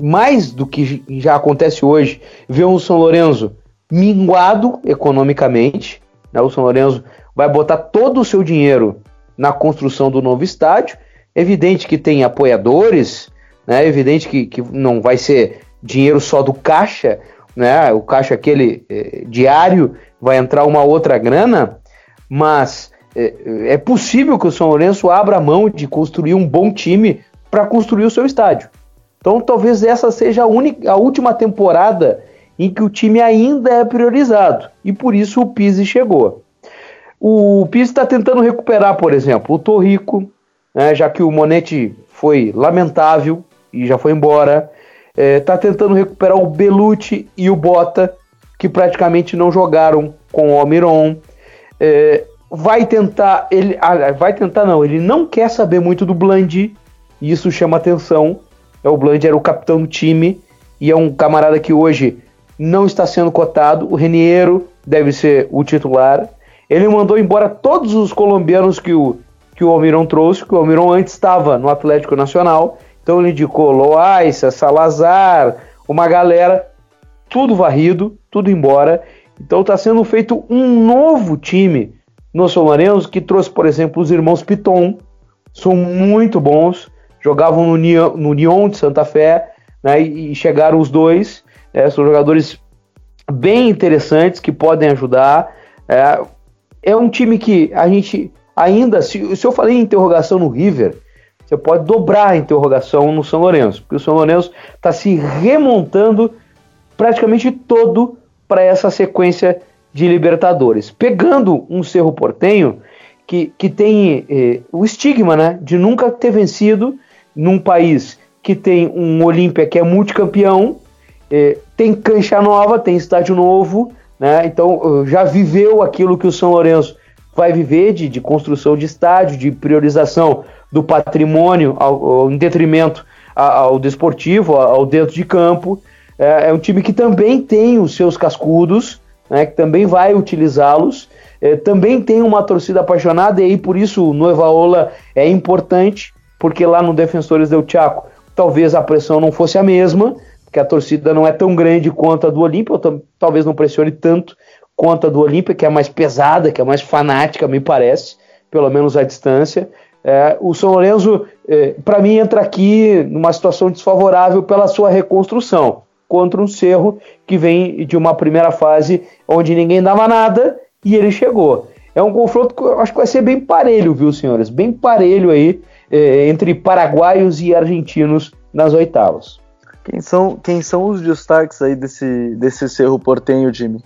mais do que já acontece hoje, ver um São Lourenço minguado economicamente. Né? O São Lourenço vai botar todo o seu dinheiro na construção do novo estádio. Evidente que tem apoiadores, né? Evidente que, que não vai ser dinheiro só do caixa, né? O caixa aquele eh, diário vai entrar uma outra grana, mas é, é possível que o São Lourenço abra mão de construir um bom time para construir o seu estádio. Então talvez essa seja a, única, a última temporada em que o time ainda é priorizado. E por isso o Pise chegou. O Pise está tentando recuperar, por exemplo, o Torrico, né, já que o Monete foi lamentável e já foi embora. Está é, tentando recuperar o Belucci e o Bota, que praticamente não jogaram com o Almiron. É, vai tentar, ele ah, vai tentar não, ele não quer saber muito do Bland, e isso chama atenção. É, o Bland era o capitão do time e é um camarada que hoje não está sendo cotado. O Reniero deve ser o titular. Ele mandou embora todos os colombianos que o, que o Almiron trouxe, que o Almiron antes estava no Atlético Nacional. Então ele indicou Loaiza, Salazar, uma galera, tudo varrido, tudo embora. Então está sendo feito um novo time no Lourenço que trouxe, por exemplo, os irmãos Piton, são muito bons, jogavam no Nyon, no Nyon de Santa Fé, né, e chegaram os dois, é, são jogadores bem interessantes que podem ajudar. É, é um time que a gente ainda, se, se eu falei em interrogação no River, você pode dobrar a interrogação no São Lourenço, porque o São Lourenço está se remontando praticamente todo para essa sequência de Libertadores, pegando um Cerro Portenho que, que tem eh, o estigma né, de nunca ter vencido num país que tem um Olímpia que é multicampeão, eh, tem cancha nova, tem estádio novo, né, então já viveu aquilo que o São Lourenço vai viver de, de construção de estádio, de priorização do patrimônio ao, ao, em detrimento ao, desportivo, ao, dentro de campo. É, é, um time que também tem os seus cascudos, né, que também vai utilizá-los. É, também tem uma torcida apaixonada, e aí por isso o Noivaola é importante, porque lá no Defensores del Chaco talvez a pressão não fosse a mesma, porque a torcida não é tão grande quanto a do Olímpia, talvez não pressione tanto quanto a do Olímpia, que é mais pesada, que é mais fanática, me parece, pelo menos à distância. É, o São Lourenço, é, para mim, entra aqui numa situação desfavorável pela sua reconstrução contra um Cerro que vem de uma primeira fase onde ninguém dava nada e ele chegou. É um confronto que eu acho que vai ser bem parelho, viu, senhores? Bem parelho aí é, entre paraguaios e argentinos nas oitavas. Quem são, quem são os destaques aí desse, desse Cerro Portenho, Jimmy?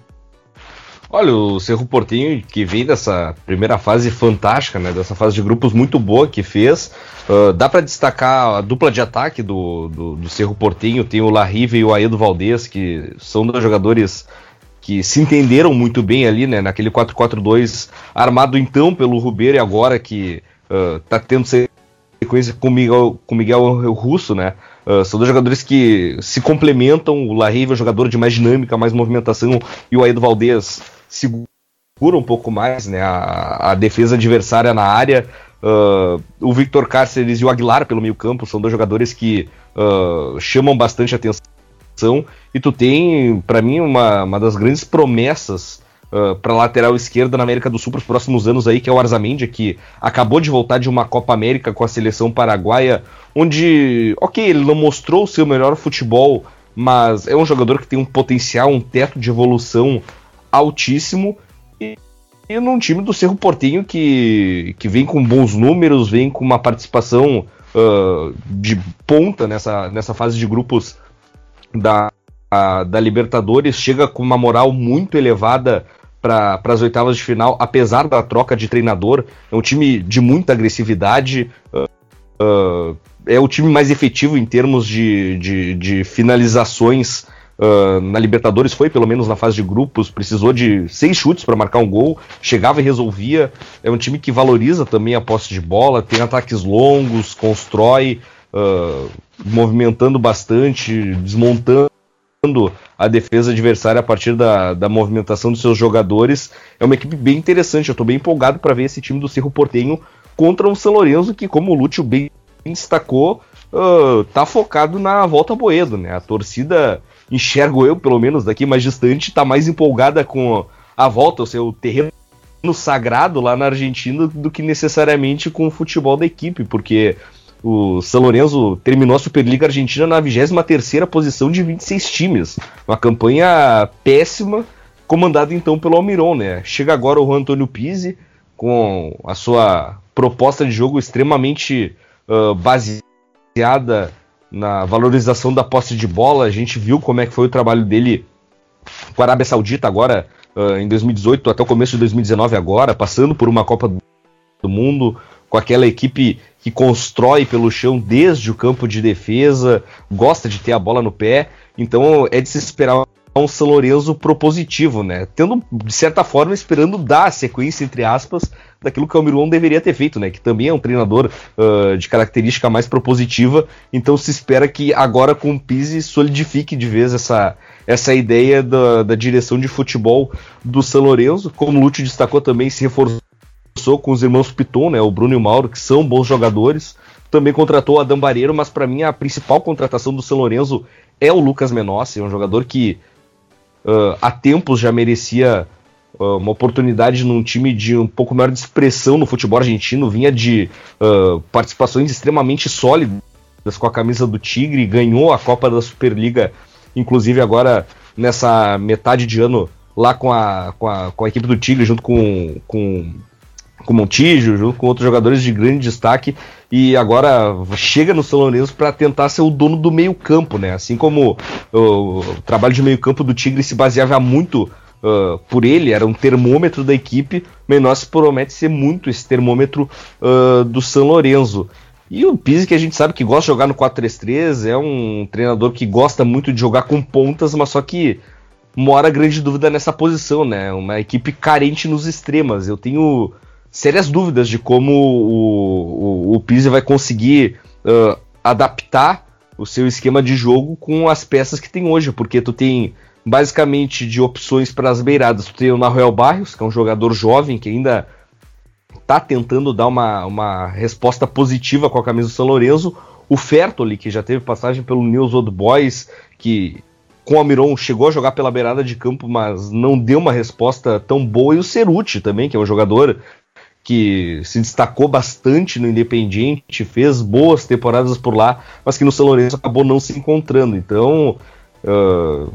Olha, o Cerro Portinho, que vem dessa primeira fase fantástica, né? Dessa fase de grupos muito boa que fez. Uh, dá para destacar a dupla de ataque do, do, do Cerro Portinho. Tem o Larrive e o Aedo Valdez, que são dois jogadores que se entenderam muito bem ali, né? Naquele 4-4-2 armado então pelo Rubeiro e agora que uh, tá tendo sequência com Miguel, com Miguel Russo, né? Uh, são dois jogadores que se complementam. O Larrive é um jogador de mais dinâmica, mais movimentação, e o Aedo Valdez segura um pouco mais né, a, a defesa adversária na área. Uh, o Victor Cáceres e o Aguilar pelo meio campo são dois jogadores que uh, chamam bastante atenção. E tu tem, para mim, uma, uma das grandes promessas uh, para lateral esquerda na América do Sul para os próximos anos aí, que é o Arzamendi, que acabou de voltar de uma Copa América com a seleção paraguaia, onde, ok, ele não mostrou o seu melhor futebol, mas é um jogador que tem um potencial, um teto de evolução altíssimo e, e num time do Cerro Portinho que, que vem com bons números, vem com uma participação uh, de ponta nessa, nessa fase de grupos da, da Libertadores, chega com uma moral muito elevada para as oitavas de final, apesar da troca de treinador. É um time de muita agressividade. Uh, uh, é o time mais efetivo em termos de, de, de finalizações uh, na Libertadores foi, pelo menos na fase de grupos, precisou de seis chutes para marcar um gol, chegava e resolvia. É um time que valoriza também a posse de bola, tem ataques longos, constrói, uh, movimentando bastante, desmontando a defesa adversária a partir da, da movimentação dos seus jogadores. É uma equipe bem interessante. Eu estou bem empolgado para ver esse time do Cerro Portenho contra o São Lourenço, que, como o Lúcio bem destacou, uh, tá focado na volta Boedo, né? A torcida enxergo eu, pelo menos daqui mais distante, está mais empolgada com a volta ao seu terreno sagrado lá na Argentina do que necessariamente com o futebol da equipe, porque o São Lourenço terminou a Superliga Argentina na 23ª posição de 26 times. Uma campanha péssima, comandada então pelo Almiron, né? Chega agora o Antônio Pizzi com a sua proposta de jogo extremamente uh, baseada na valorização da posse de bola. A gente viu como é que foi o trabalho dele com a Arábia Saudita agora uh, em 2018 até o começo de 2019 agora, passando por uma Copa do Mundo com aquela equipe que constrói pelo chão desde o campo de defesa, gosta de ter a bola no pé, então é de se esperar um São Lourenço propositivo, né? Tendo, de certa forma, esperando dar a sequência, entre aspas, daquilo que o Almiron deveria ter feito, né? Que também é um treinador uh, de característica mais propositiva, então se espera que agora com o Pise solidifique de vez essa, essa ideia da, da direção de futebol do São Lourenço. Como o Lúcio destacou também, se reforçou com os irmãos Piton, né? O Bruno e o Mauro, que são bons jogadores. Também contratou o Adam Bareiro, mas para mim a principal contratação do São Lourenço é o Lucas Menossi, é um jogador que uh, há tempos já merecia uh, uma oportunidade num time de um pouco maior de expressão no futebol argentino, vinha de uh, participações extremamente sólidas com a camisa do Tigre, ganhou a Copa da Superliga, inclusive agora nessa metade de ano lá com a, com a, com a equipe do Tigre, junto com, com, com Montijo, junto com outros jogadores de grande destaque, e agora chega no São Lourenço para tentar ser o dono do meio campo, né? Assim como o, trabalho de meio campo do Tigre se baseava muito uh, por ele, era um termômetro da equipe, Menossi promete ser muito esse termômetro uh, do São Lourenço. E o Pizzi, que a gente sabe que gosta de jogar no 4-3-3, é um treinador que gosta muito de jogar com pontas, mas só que mora grande dúvida nessa posição, né? Uma equipe carente nos extremas. Eu tenho sérias dúvidas de como o, o, o Pizzi vai conseguir uh, adaptar o seu esquema de jogo com as peças que tem hoje, porque tu tem basicamente de opções para as beiradas. Tu tem o Naruel Barrios, que é um jogador jovem que ainda está tentando dar uma, uma resposta positiva com a camisa do São Lourenço. O Fertoli, que já teve passagem pelo News Old Boys, que com o Almiron chegou a jogar pela beirada de campo, mas não deu uma resposta tão boa. E o Ceruti também, que é um jogador que se destacou bastante no Independiente, fez boas temporadas por lá, mas que no São Lourenço acabou não se encontrando. Então, uh,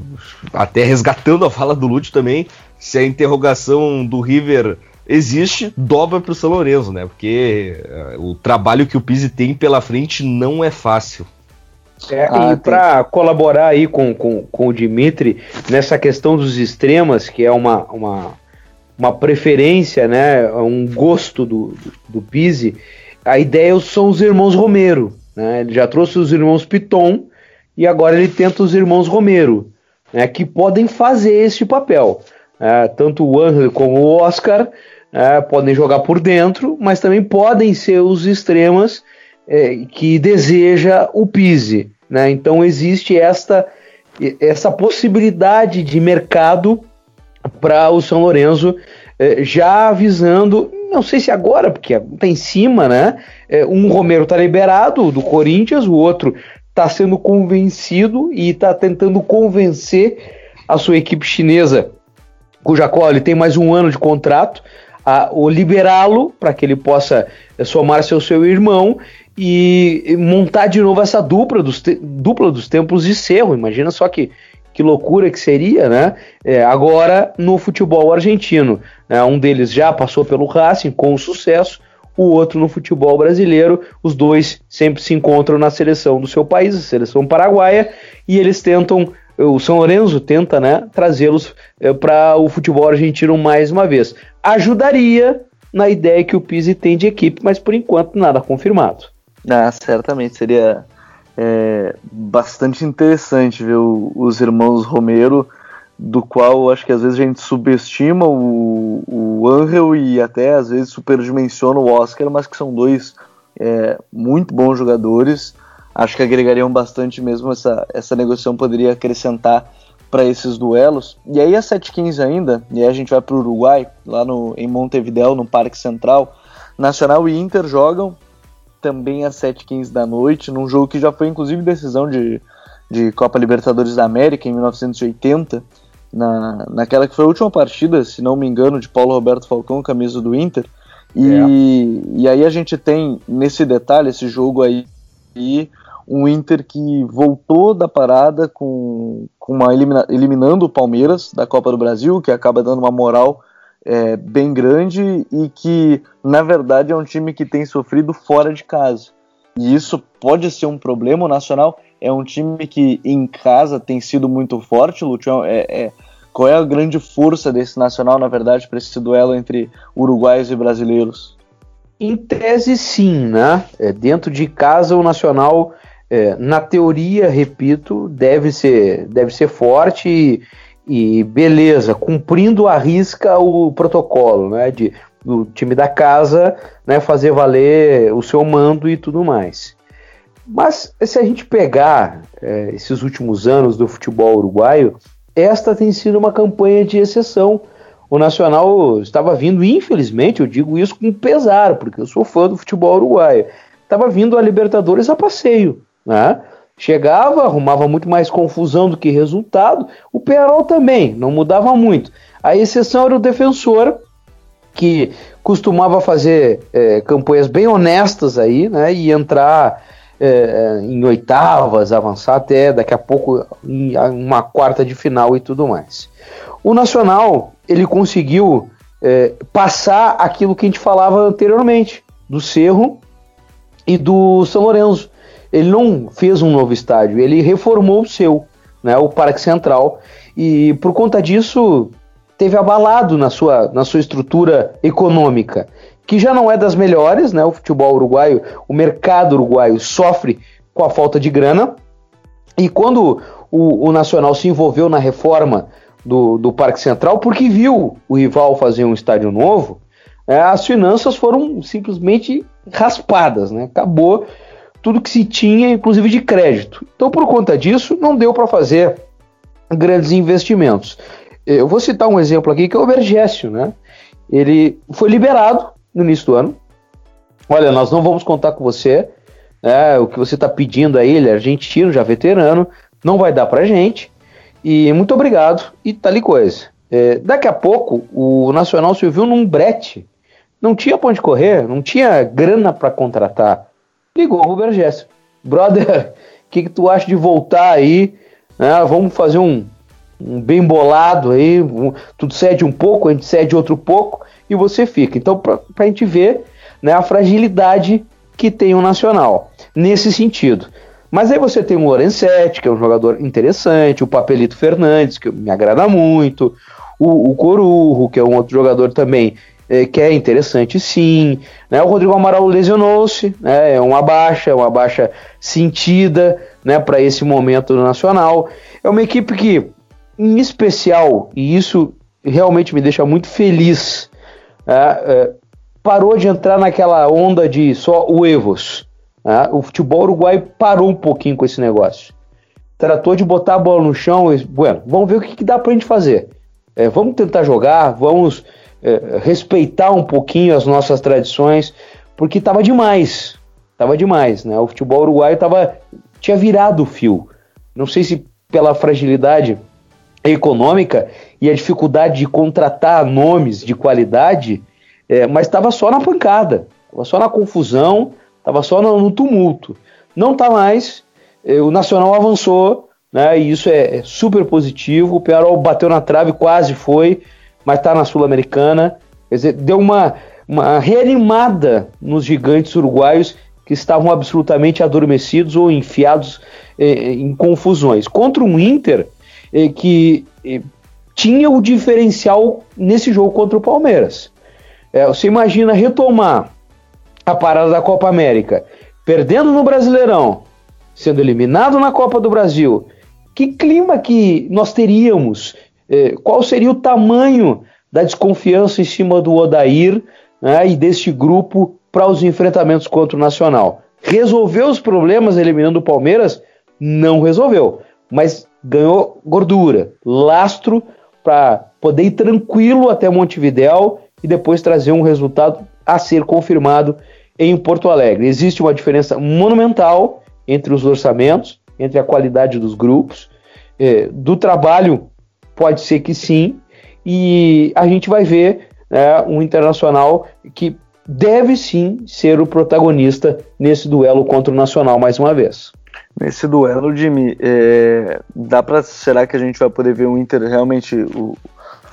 até resgatando a fala do Lúcio também, se a interrogação do River existe, dobra para o São Lourenço, né? Porque uh, o trabalho que o Pizzi tem pela frente não é fácil. É, ah, e para colaborar aí com, com, com o Dimitri nessa questão dos extremas, que é uma, uma, uma preferência, né, um gosto do, do, Pizzi, a ideia são os irmãos Romero. Né? Ele já trouxe os irmãos Piton, e agora ele tenta os irmãos Romero, né, que podem fazer este papel. É, tanto o Angel como o Oscar é, podem jogar por dentro, mas também podem ser os extremas é, que deseja o Pise. Né? Então existe esta, essa possibilidade de mercado para o São Lourenço, é, já avisando, não sei se agora, porque está em cima, né? É, um Romero está liberado do Corinthians, o outro está sendo convencido e está tentando convencer a sua equipe chinesa, cuja qual ele tem mais um ano de contrato, a, liberá-lo para que ele possa somar-se ao seu irmão e montar de novo essa dupla dos, dupla dos tempos de Cerro. Imagina só que, que loucura que seria, né? É, agora no futebol argentino. Né? Um deles já passou pelo Racing com sucesso, o outro no futebol brasileiro. Os dois sempre se encontram na seleção do seu país, a seleção paraguaia, e eles tentam, o São Lourenço tenta, né, trazê-los é, para o futebol argentino mais uma vez. Ajudaria na ideia que o Pizzi tem de equipe, mas por enquanto nada confirmado. Ah, certamente seria é, bastante interessante ver o, os irmãos Romero do qual acho que às vezes a gente subestima o, o Angel e até às vezes superdimensiona o Oscar, mas que são dois é, muito bons jogadores. Acho que agregariam bastante mesmo essa, essa negociação, poderia acrescentar para esses duelos. E aí a 7-15 ainda, e aí a gente vai para o Uruguai, lá no, em Montevideo, no Parque Central. Nacional e Inter jogam também às 7h15 da noite, num jogo que já foi inclusive decisão de, de Copa Libertadores da América em 1980 na, naquela que foi a última partida, se não me engano, de Paulo Roberto Falcão, camisa do Inter. E, é. e aí a gente tem nesse detalhe, esse jogo aí, um Inter que voltou da parada com, com uma elimina, eliminando o Palmeiras da Copa do Brasil, que acaba dando uma moral é, bem grande e que, na verdade, é um time que tem sofrido fora de casa. E isso pode ser um problema. O Nacional é um time que em casa tem sido muito forte, Lúcio. É, é, qual é a grande força desse Nacional, na verdade, para esse duelo entre uruguaios e brasileiros? Em tese, sim, né? É, dentro de casa, o Nacional, é, na teoria, repito, deve ser, deve ser forte e, e beleza, cumprindo a risca o protocolo, né? De do time da casa, né? Fazer valer o seu mando e tudo mais. Mas se a gente pegar é, esses últimos anos do futebol uruguaio, esta tem sido uma campanha de exceção. O Nacional estava vindo, infelizmente, eu digo isso com pesar, porque eu sou fã do futebol uruguaio. Estava vindo a Libertadores a passeio, né? Chegava, arrumava muito mais confusão do que resultado. O Penarol também, não mudava muito. A exceção era o defensor, que costumava fazer é, campanhas bem honestas aí, né? E entrar é, em oitavas, avançar até daqui a pouco em uma quarta de final e tudo mais. O Nacional ele conseguiu é, passar aquilo que a gente falava anteriormente do Cerro e do São Lourenço. Ele não fez um novo estádio, ele reformou o seu, né, o Parque Central, e por conta disso teve abalado na sua, na sua estrutura econômica que já não é das melhores, né? O futebol uruguaio, o mercado uruguaio sofre com a falta de grana. E quando o, o Nacional se envolveu na reforma do, do Parque Central, porque viu o rival fazer um estádio novo, é, as finanças foram simplesmente raspadas, né? Acabou tudo que se tinha, inclusive de crédito. Então, por conta disso, não deu para fazer grandes investimentos. Eu vou citar um exemplo aqui que é o Bergésio, né? Ele foi liberado no início do ano. Olha, nós não vamos contar com você. Né, o que você está pedindo a ele, argentino, já veterano, não vai dar para gente. E muito obrigado. E tá ali coisa. É, daqui a pouco, o Nacional se viu num brete. Não tinha ponto de correr, não tinha grana para contratar. Ligou o Ruber Gerson. Brother, o que, que tu acha de voltar aí? Né, vamos fazer um, um bem bolado aí. Um, tu cede um pouco, a gente cede outro pouco e você fica. Então, para a gente ver né, a fragilidade que tem o Nacional nesse sentido. Mas aí você tem o Lorenzetti, que é um jogador interessante, o Papelito Fernandes, que me agrada muito, o, o Corurro, que é um outro jogador também que é interessante sim. Né? O Rodrigo Amaral lesionou-se, né? é uma baixa, uma baixa sentida né, para esse momento nacional. É uma equipe que, em especial, e isso realmente me deixa muito feliz, é, é, parou de entrar naquela onda de só o Evos. É, o futebol uruguai parou um pouquinho com esse negócio. Tratou de botar a bola no chão e, bueno, vamos ver o que, que dá pra gente fazer. É, vamos tentar jogar, vamos é, respeitar um pouquinho as nossas tradições, porque tava demais. Tava demais, né? O futebol uruguaio tava, tinha virado o fio. Não sei se pela fragilidade econômica e a dificuldade de contratar nomes de qualidade, é, mas estava só na pancada, estava só na confusão, estava só no, no, tumulto. Não está mais, é, o Nacional avançou, né, e isso é, é super positivo. O Penarol bateu na trave, quase foi, mas está na Sul-Americana. Quer dizer, deu uma, uma reanimada nos gigantes uruguaios que estavam absolutamente adormecidos ou enfiados é, em confusões. Contra um Inter é, que é, tinha o diferencial nesse jogo contra o Palmeiras. É, você imagina retomar a parada da Copa América, perdendo no Brasileirão, sendo eliminado na Copa do Brasil. Que clima que nós teríamos? É, qual seria o tamanho da desconfiança em cima do Odair né, e deste grupo para os enfrentamentos contra o Nacional? Resolveu os problemas eliminando o Palmeiras? Não resolveu, mas ganhou gordura, lastro para poder ir tranquilo até Montevidéu e depois trazer um resultado a ser confirmado em Porto Alegre. Existe uma diferença monumental entre os orçamentos, entre a qualidade dos grupos, eh, do trabalho pode ser que sim, e a gente vai ver né, um internacional que deve sim ser o protagonista nesse duelo contra o Nacional mais uma vez. Nesse duelo, Jimmy, é, dá para será que a gente vai poder ver o Inter realmente o,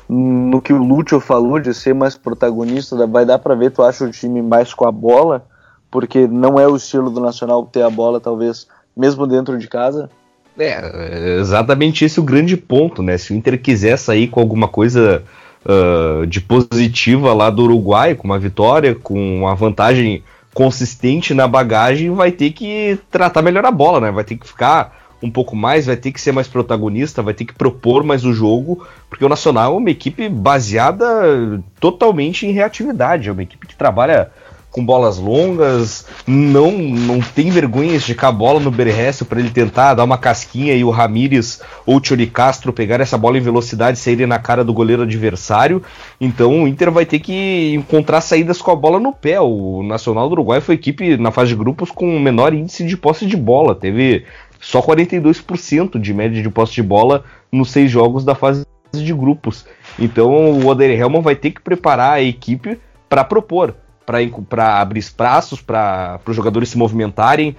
no que o Lúcio falou de ser mais protagonista? Vai dar para ver, tu acha o time mais com a bola? Porque não é o estilo do Nacional ter a bola, talvez, mesmo dentro de casa? É, exatamente esse é o grande ponto, né? Se o Inter quiser sair com alguma coisa uh, de positiva lá do Uruguai, com uma vitória, com uma vantagem consistente na bagagem, vai ter que tratar melhor a bola, né? Vai ter que ficar um pouco mais, vai ter que ser mais protagonista, vai ter que propor mais o jogo, porque o Nacional é uma equipe baseada totalmente em reatividade, é uma equipe que trabalha com bolas longas, não não tem vergonha de esticar a bola no Berresso para ele tentar dar uma casquinha e o Ramires ou o Tiori Castro pegar essa bola em velocidade e saírem na cara do goleiro adversário. Então o Inter vai ter que encontrar saídas com a bola no pé. O Nacional do Uruguai foi equipe na fase de grupos com o menor índice de posse de bola. Teve só 42% de média de posse de bola nos seis jogos da fase de grupos. Então o Oder Helman vai ter que preparar a equipe para propor para abrir espaços para os jogadores se movimentarem,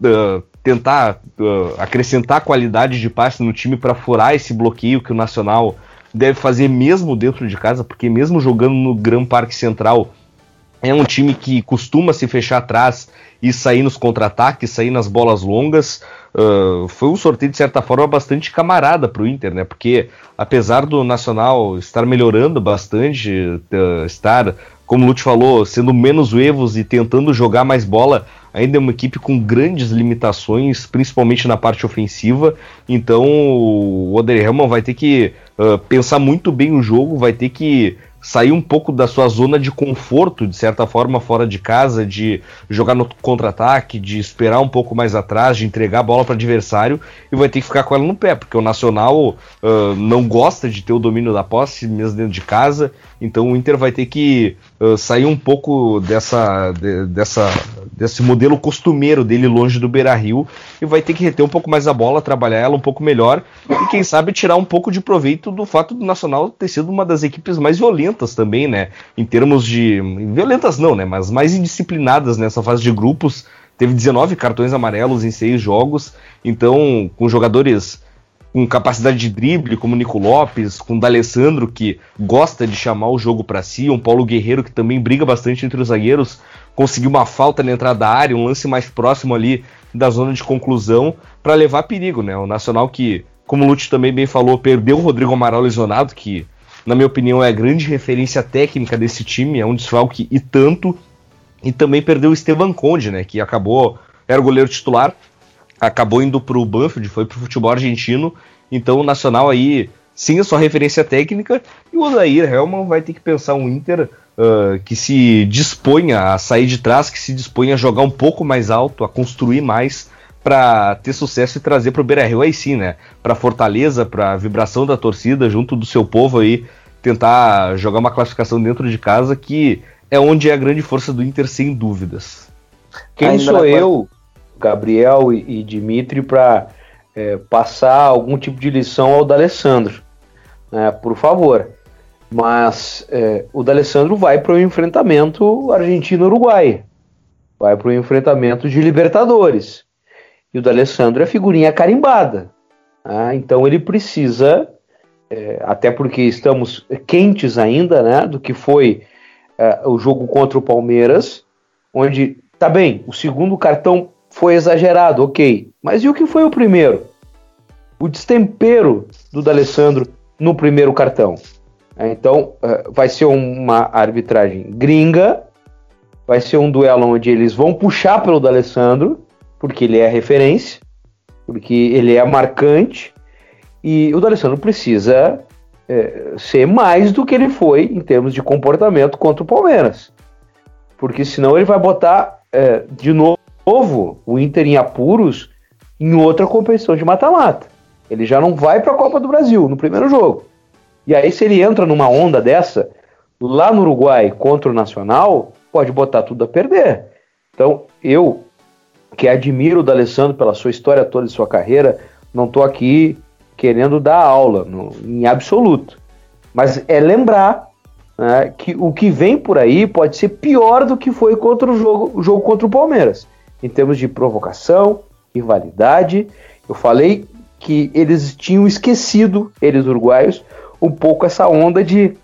uh, tentar uh, acrescentar qualidade de passe no time para furar esse bloqueio que o Nacional deve fazer mesmo dentro de casa, porque mesmo jogando no Gran Parque Central, é um time que costuma se fechar atrás e sair nos contra-ataques, sair nas bolas longas. Uh, foi um sorteio, de certa forma, bastante camarada para o Inter, né? Porque apesar do Nacional estar melhorando bastante, uh, estar como o Lute falou, sendo menos evos e tentando jogar mais bola, ainda é uma equipe com grandes limitações, principalmente na parte ofensiva. Então o Oder Helman vai ter que uh, pensar muito bem o jogo, vai ter que sair um pouco da sua zona de conforto, de certa forma, fora de casa, de jogar no contra-ataque, de esperar um pouco mais atrás, de entregar a bola para o adversário e vai ter que ficar com ela no pé, porque o Nacional uh, não gosta de ter o domínio da posse, mesmo dentro de casa, então o Inter vai ter que sair um pouco dessa, de, dessa, desse modelo costumeiro dele longe do Beira Rio e vai ter que reter um pouco mais a bola, trabalhar ela um pouco melhor e quem sabe tirar um pouco de proveito do fato do Nacional ter sido uma das equipes mais violentas também, né? Em termos de. Violentas não, né? Mas mais indisciplinadas nessa fase de grupos. Teve 19 cartões amarelos em seis jogos, então com jogadores com capacidade de drible, como o Nico Lopes, com o D'Alessandro, que gosta de chamar o jogo para si, um Paulo Guerreiro, que também briga bastante entre os zagueiros, conseguiu uma falta na entrada da área, um lance mais próximo ali da zona de conclusão, para levar perigo, né? O Nacional que, como o Lute também bem falou, perdeu o Rodrigo Amaral lesionado, que, na minha opinião, é a grande referência técnica desse time, é um desfalque e tanto, e também perdeu o Esteban Conde, né? Que acabou, era o goleiro titular, acabou indo para o Banfield, foi para o futebol argentino. Então o Nacional aí, sim, a sua referência técnica. E o Odair Helman vai ter que pensar um Inter uh, que se disponha a sair de trás, que se disponha a jogar um pouco mais alto, a construir mais para ter sucesso e trazer para o Beira Rio aí sim, né? Para Fortaleza, para a vibração da torcida junto do seu povo aí, tentar jogar uma classificação dentro de casa que é onde é a grande força do Inter sem dúvidas. Quem Ainda sou eu Gabriel e, e Dimitri para é, passar algum tipo de lição ao D'Alessandro, né, por favor. Mas é, o D'Alessandro vai para o enfrentamento Argentina-Uruguai, vai para o enfrentamento de Libertadores. E o D'Alessandro é figurinha carimbada. Né, então ele precisa, é, até porque estamos quentes ainda né, do que foi é, o jogo contra o Palmeiras, onde, tá bem, o segundo cartão foi exagerado, ok. Mas e o que foi o primeiro? O destempero do D'Alessandro no primeiro cartão. É, então, é, vai ser uma arbitragem gringa, vai ser um duelo onde eles vão puxar pelo D'Alessandro, porque ele é referência, porque ele é marcante, e o D'Alessandro precisa é, ser mais do que ele foi em termos de comportamento contra o Palmeiras. Porque senão ele vai botar é, de novo novo o Inter em apuros em outra competição de mata-mata. Ele já não vai para a Copa do Brasil no primeiro jogo. E aí, se ele entra numa onda dessa, lá no Uruguai contra o Nacional, pode botar tudo a perder. Então, eu, que admiro o D'Alessandro pela sua história toda e sua carreira, não estou aqui querendo dar aula, no, em absoluto. Mas é lembrar né, que o que vem por aí pode ser pior do que foi contra o jogo, o jogo contra o Palmeiras, em termos de provocação, rivalidade. Eu falei que eles tinham esquecido, eles uruguaios, um pouco essa onda de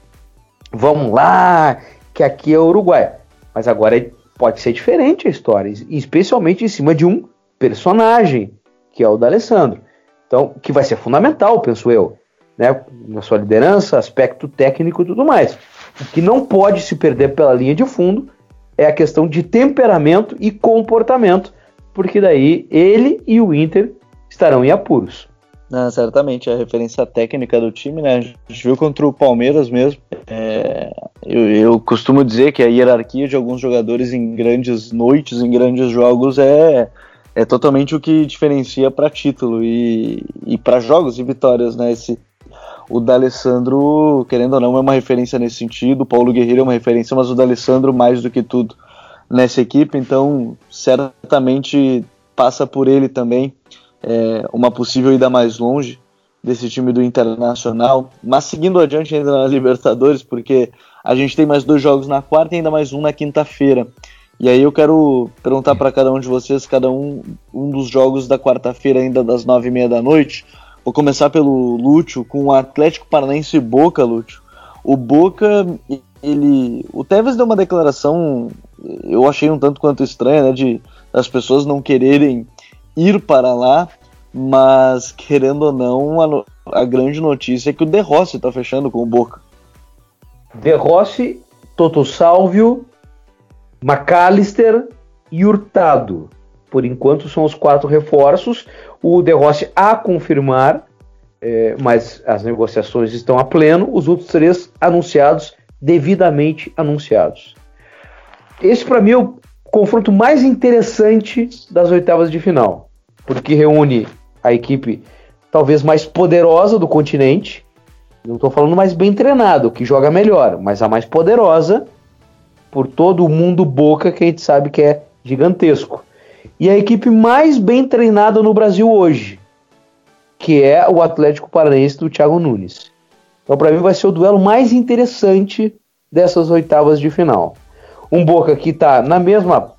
vamos lá, que aqui é Uruguai. Mas agora pode ser diferente a história, especialmente em cima de um personagem, que é o da Alessandro. Então, que vai ser fundamental, penso eu, né, na sua liderança, aspecto técnico e tudo mais. O que não pode se perder pela linha de fundo é a questão de temperamento e comportamento, porque daí ele e o Inter estarão em apuros. Não, certamente, a referência técnica do time, né? A gente viu contra o Palmeiras mesmo. É, eu, eu, costumo dizer que a hierarquia de alguns jogadores em grandes noites, em grandes jogos, é, é totalmente o que diferencia para título e, e para jogos e vitórias, né? Esse, o D'Alessandro, querendo ou não, é uma referência nesse sentido. O Paulo Guerreiro é uma referência, mas o D'Alessandro mais do que tudo nessa equipe, então certamente passa por ele também é, uma possível ida mais longe desse time do Internacional. Mas seguindo adiante ainda na Libertadores, porque a gente tem mais dois jogos na quarta e ainda mais um na quinta-feira. E aí eu quero perguntar para cada um de vocês, cada um, um dos jogos da quarta-feira ainda das nove e meia da noite. Vou começar pelo Lúcio, com o Atlético Paranaense e Boca, Lúcio. O Boca, ele... O Tevez deu uma declaração, eu achei um tanto quanto estranha, né, de as pessoas não quererem ir para lá, mas querendo ou não, a, a grande notícia é que o De Rossi está fechando com o Boca. De Rossi, Toto Salvio, McAllister e Hurtado. Por enquanto são os quatro reforços. O De Rossi a confirmar, é, mas as negociações estão a pleno. Os outros três anunciados, devidamente anunciados. Esse para mim é o confronto mais interessante das oitavas de final, porque reúne a equipe talvez mais poderosa do continente. Não estou falando mais bem treinado, que joga melhor, mas a mais poderosa por todo o mundo boca que a gente sabe que é gigantesco. E a equipe mais bem treinada no Brasil hoje, que é o Atlético Paranaense do Thiago Nunes. Então, para mim, vai ser o duelo mais interessante dessas oitavas de final. Um Boca que está na mesma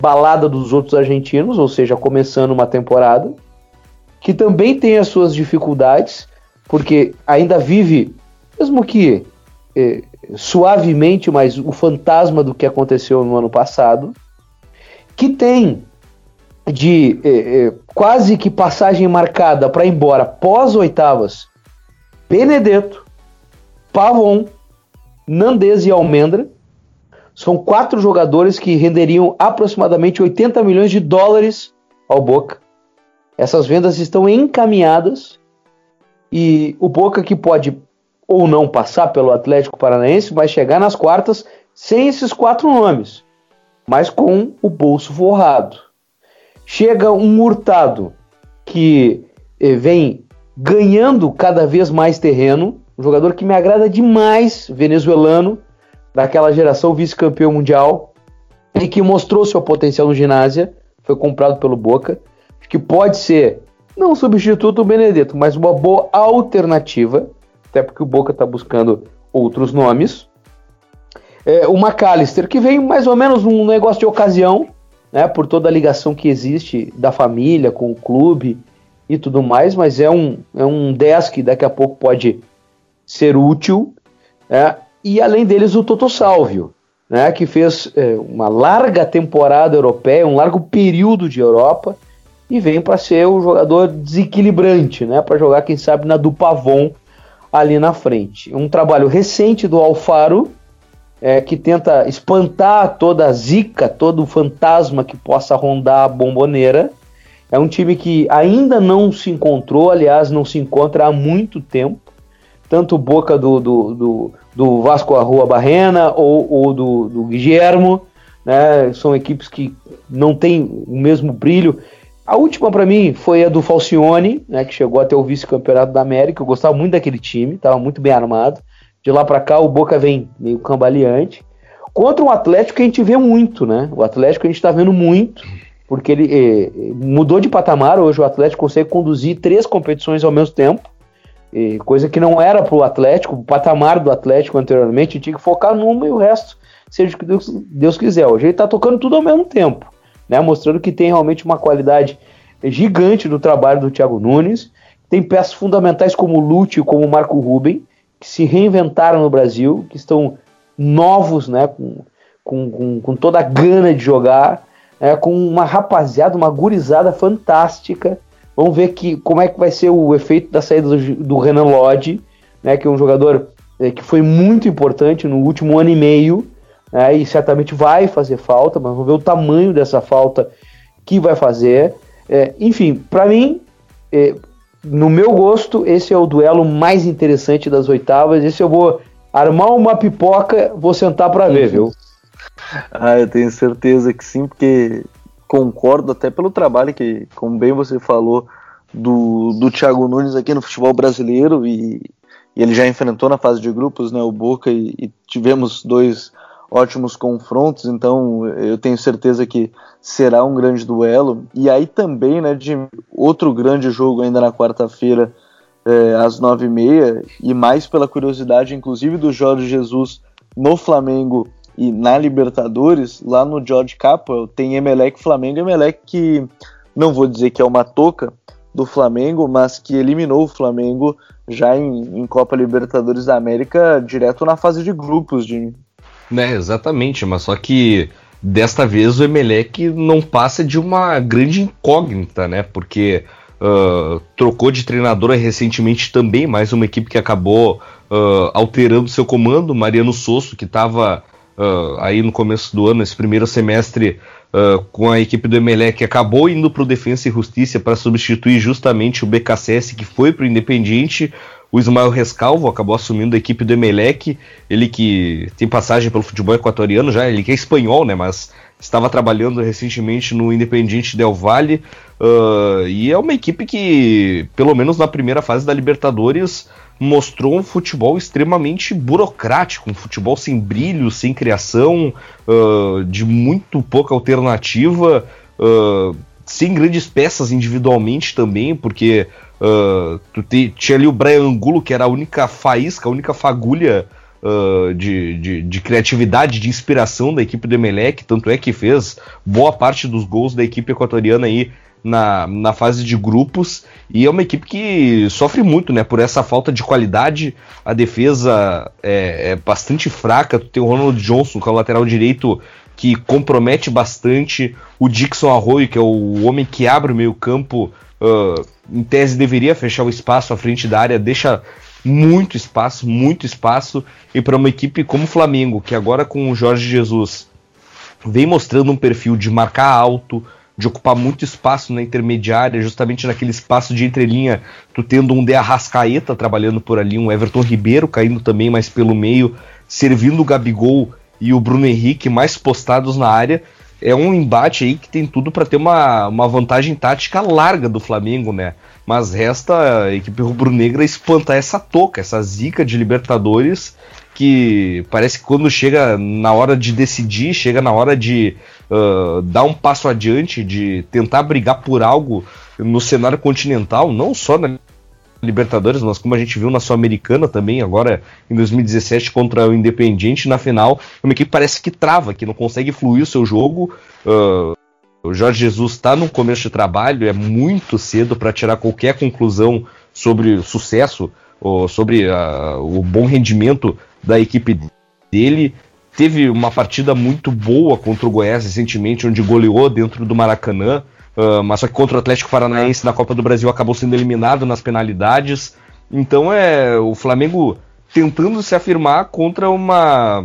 balada dos outros argentinos, ou seja, começando uma temporada, que também tem as suas dificuldades, porque ainda vive, mesmo que é, suavemente, mas o fantasma do que aconteceu no ano passado, que tem de é, é, quase que passagem marcada para ir embora pós oitavas Benedetto, Pavon, Nandez e Almendra, são quatro jogadores que renderiam aproximadamente 80 milhões de dólares ao Boca. Essas vendas estão encaminhadas e o Boca que pode ou não passar pelo Atlético Paranaense vai chegar nas quartas sem esses quatro nomes, mas com o bolso forrado. Chega um Hurtado que eh, vem ganhando cada vez mais terreno, um jogador que me agrada demais, venezuelano, daquela geração vice-campeão mundial e que mostrou seu potencial no ginásio, foi comprado pelo Boca, que pode ser não um substituto do Benedetto, mas uma boa alternativa, até porque o Boca está buscando outros nomes. É, o McAllister, que vem mais ou menos num negócio de ocasião, né, por toda a ligação que existe da família com o clube e tudo mais, mas é um, é um 10 que daqui a pouco pode ser útil. Né? E além deles, o Toto Salvio, né, que fez é, uma larga temporada europeia, um largo período de Europa, e vem para ser o jogador desequilibrante, né, para jogar, quem sabe, na do Pavon ali na frente. Um trabalho recente do Alfaro, é, que tenta espantar toda a zica, todo o fantasma que possa rondar a bomboneira. É um time que ainda não se encontrou, aliás, não se encontra há muito tempo. Tanto Boca do, do, do do Vasco Rua Barrena ou, ou do, do Guillermo, né? São equipes que não têm o mesmo brilho. A última para mim foi a do Falcione, né, que chegou até o vice-campeonato da América. Eu gostava muito daquele time, estava muito bem armado. De lá para cá o Boca vem meio cambaleante. Contra um Atlético que a gente vê muito, né? O Atlético a gente está vendo muito, porque ele eh, mudou de patamar. Hoje o Atlético consegue conduzir três competições ao mesmo tempo. E coisa que não era para o Atlético, o patamar do Atlético anteriormente, tinha que focar numa e o resto, seja o que Deus, Deus quiser. Hoje ele está tocando tudo ao mesmo tempo, né? mostrando que tem realmente uma qualidade gigante do trabalho do Thiago Nunes. Tem peças fundamentais como o e como o Marco Ruben, que se reinventaram no Brasil, que estão novos, né? com, com, com, com toda a gana de jogar, né? com uma rapaziada, uma gurizada fantástica Vamos ver que, como é que vai ser o efeito da saída do, do Renan Lodge, né, que é um jogador é, que foi muito importante no último ano e meio, né, e certamente vai fazer falta, mas vamos ver o tamanho dessa falta que vai fazer. É, enfim, para mim, é, no meu gosto, esse é o duelo mais interessante das oitavas. Esse eu vou armar uma pipoca, vou sentar para ver, viu? Ah, eu tenho certeza que sim, porque concordo até pelo trabalho que, como bem você falou, do, do Thiago Nunes aqui no futebol brasileiro e, e ele já enfrentou na fase de grupos né, o Boca e, e, tivemos dois ótimos confrontos, então eu tenho certeza que será um grande duelo. E aí também, né, de outro grande jogo ainda na quarta-feira, é, às nove e meia, e mais pela curiosidade, inclusive, do Jorge Jesus no Flamengo e na Libertadores, lá no George Capwell, tem Emelec Flamengo. Emelec que não vou dizer que é uma toca do Flamengo, mas que eliminou o Flamengo já em, em Copa Libertadores da América direto na fase de grupos, de né, exatamente, mas só que desta vez o Emelec não passa de uma grande incógnita, né? Porque uh, trocou de treinador recentemente também, mais uma equipe que acabou uh, alterando seu comando, Mariano Sosso, que estava uh, aí no começo do ano, esse primeiro semestre, com a equipe do Emelec, acabou indo para o Defensa e Justiça para substituir justamente o BKSS que foi para o Independiente. O Ismael Rescalvo acabou assumindo a equipe do Emelec, ele que tem passagem pelo futebol equatoriano já, ele que é espanhol, né, mas estava trabalhando recentemente no Independiente Del Valle, uh, e é uma equipe que, pelo menos na primeira fase da Libertadores, mostrou um futebol extremamente burocrático, um futebol sem brilho, sem criação, uh, de muito pouca alternativa, uh, sem grandes peças individualmente também, porque uh, tu te, tinha ali o Brian Angulo, que era a única faísca, a única fagulha de, de, de, criatividade, de inspiração da equipe do Emelec, tanto é que fez boa parte dos gols da equipe equatoriana aí na, na fase de grupos e é uma equipe que sofre muito né, por essa falta de qualidade. A defesa é, é bastante fraca. Tu tem o Ronald Johnson, que é o lateral direito, que compromete bastante. O Dixon Arroyo, que é o homem que abre o meio-campo, uh, em tese deveria fechar o espaço à frente da área, deixa muito espaço, muito espaço. E para uma equipe como o Flamengo, que agora com o Jorge Jesus vem mostrando um perfil de marcar alto, de ocupar muito espaço na intermediária, justamente naquele espaço de entrelinha, tu tendo um De Arrascaeta trabalhando por ali, um Everton Ribeiro caindo também mais pelo meio, servindo o Gabigol e o Bruno Henrique mais postados na área. É um embate aí que tem tudo para ter uma, uma vantagem tática larga do Flamengo, né? Mas resta a equipe rubro-negra espantar essa toca, essa zica de Libertadores que parece que quando chega na hora de decidir, chega na hora de uh, dar um passo adiante, de tentar brigar por algo no cenário continental, não só na Libertadores, mas como a gente viu na Sul-Americana também, agora em 2017 contra o Independiente na final, uma equipe parece que trava, que não consegue fluir o seu jogo. Uh, o Jorge Jesus está no começo de trabalho, é muito cedo para tirar qualquer conclusão sobre sucesso ou sobre uh, o bom rendimento da equipe dele. Teve uma partida muito boa contra o Goiás recentemente, onde goleou dentro do Maracanã, uh, mas só que contra o Atlético Paranaense na Copa do Brasil acabou sendo eliminado nas penalidades. Então é o Flamengo tentando se afirmar contra uma,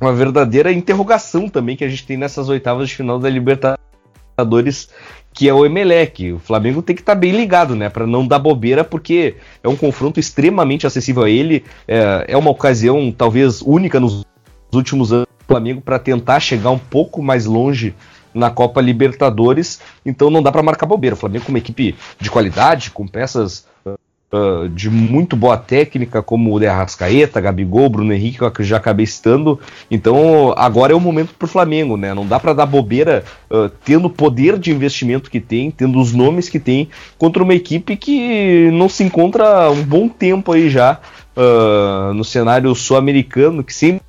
uma verdadeira interrogação também que a gente tem nessas oitavas de final da Libertadores, que é o Emelec. O Flamengo tem que estar tá bem ligado, né, para não dar bobeira, porque é um confronto extremamente acessível a ele. É, é uma ocasião talvez única nos últimos anos do Flamengo para tentar chegar um pouco mais longe na Copa Libertadores. Então não dá para marcar bobeira. O Flamengo com uma equipe de qualidade, com peças uh, de muito boa técnica, como o de Arrascaeta, Gabigol, Bruno Henrique, que eu já acabei citando. Então agora é o momento para o Flamengo, né? Não dá para dar bobeira uh, tendo o poder de investimento que tem, tendo os nomes que tem, contra uma equipe que não se encontra um bom tempo aí já uh, no cenário sul-americano, que sempre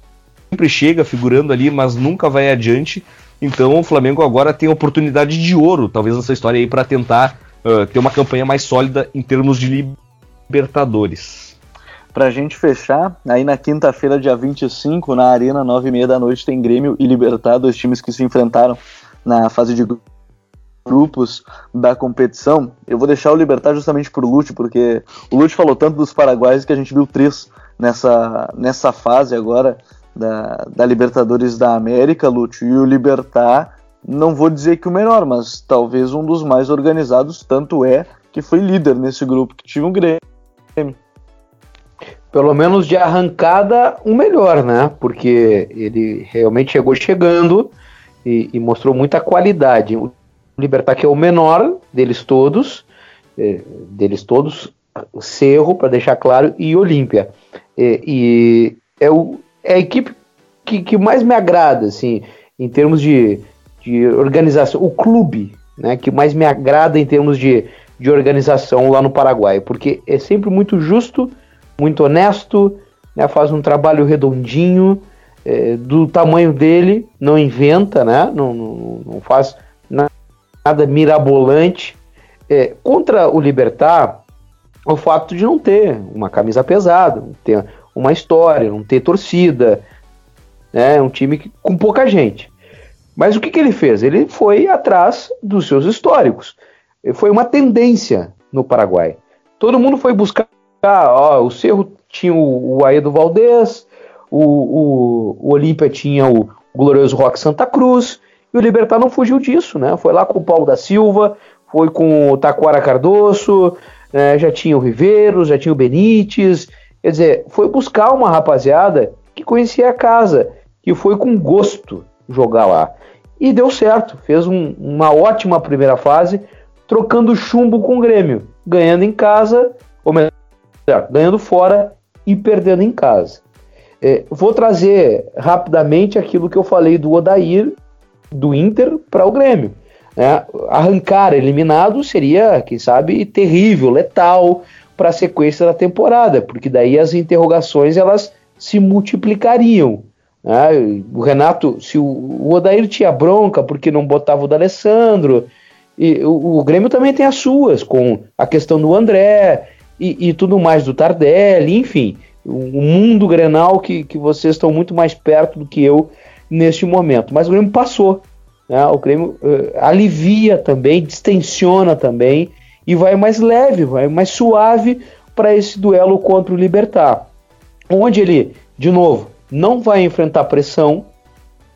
chega figurando ali, mas nunca vai adiante. Então o Flamengo agora tem oportunidade de ouro, talvez nessa história aí, para tentar uh, ter uma campanha mais sólida em termos de Libertadores. Pra gente fechar, aí na quinta-feira, dia 25, na Arena, 9h30 da noite, tem Grêmio e Libertar, dois times que se enfrentaram na fase de grupos da competição. Eu vou deixar o Libertar justamente pro Lute, porque o Lute falou tanto dos paraguaios que a gente viu três nessa, nessa fase agora da, da Libertadores da América, Lute, e o Libertar, não vou dizer que o melhor, mas talvez um dos mais organizados, tanto é que foi líder nesse grupo que tinha um Grêmio. Pelo menos de arrancada, o um melhor, né? Porque ele realmente chegou chegando e, e, mostrou muita qualidade. O Libertar, que é o menor deles todos, é, deles todos, Cerro, para deixar claro, e Olímpia. É, e é, o, é a equipe que, que mais me agrada, assim, em termos de, de organização. O clube, né, que mais me agrada em termos de, de organização lá no Paraguai, porque é sempre muito justo, muito honesto, né, faz um trabalho redondinho, é, do tamanho dele, não inventa, né, não, não, não faz nada mirabolante. É, contra o Libertar, o fato de não ter uma camisa pesada, ter uma história, não ter torcida, né, um time que, com pouca gente. Mas o que, que ele fez? Ele foi atrás dos seus históricos. Foi uma tendência no Paraguai. Todo mundo foi buscar. Ó, o Cerro tinha o, o Aedo Valdez, o, o, o Olímpia tinha o glorioso Rock Santa Cruz, e o Libertar não fugiu disso, né? Foi lá com o Paulo da Silva, foi com o Taquara Cardoso, né? já tinha o Riveiros, já tinha o Benítez. Quer dizer, foi buscar uma rapaziada que conhecia a casa, que foi com gosto jogar lá. E deu certo, fez um, uma ótima primeira fase, trocando chumbo com o Grêmio, ganhando em casa, ou melhor, ganhando fora e perdendo em casa. É, vou trazer rapidamente aquilo que eu falei do Odair, do Inter, para o Grêmio. É, arrancar eliminado seria, quem sabe, terrível, letal para a sequência da temporada, porque daí as interrogações elas se multiplicariam. Né? O Renato, se o, o Odair tinha bronca porque não botava o D'Alessandro, e o, o, Grêmio também tem as suas, com a questão do André e, e tudo mais do Tardelli, enfim, o, mundo grenal que, que vocês estão muito mais perto do que eu neste momento. Mas o Grêmio passou, né? o Grêmio uh, alivia também, distensiona também e vai mais leve, vai mais suave para esse duelo contra o Libertar, onde ele, de novo, não vai enfrentar pressão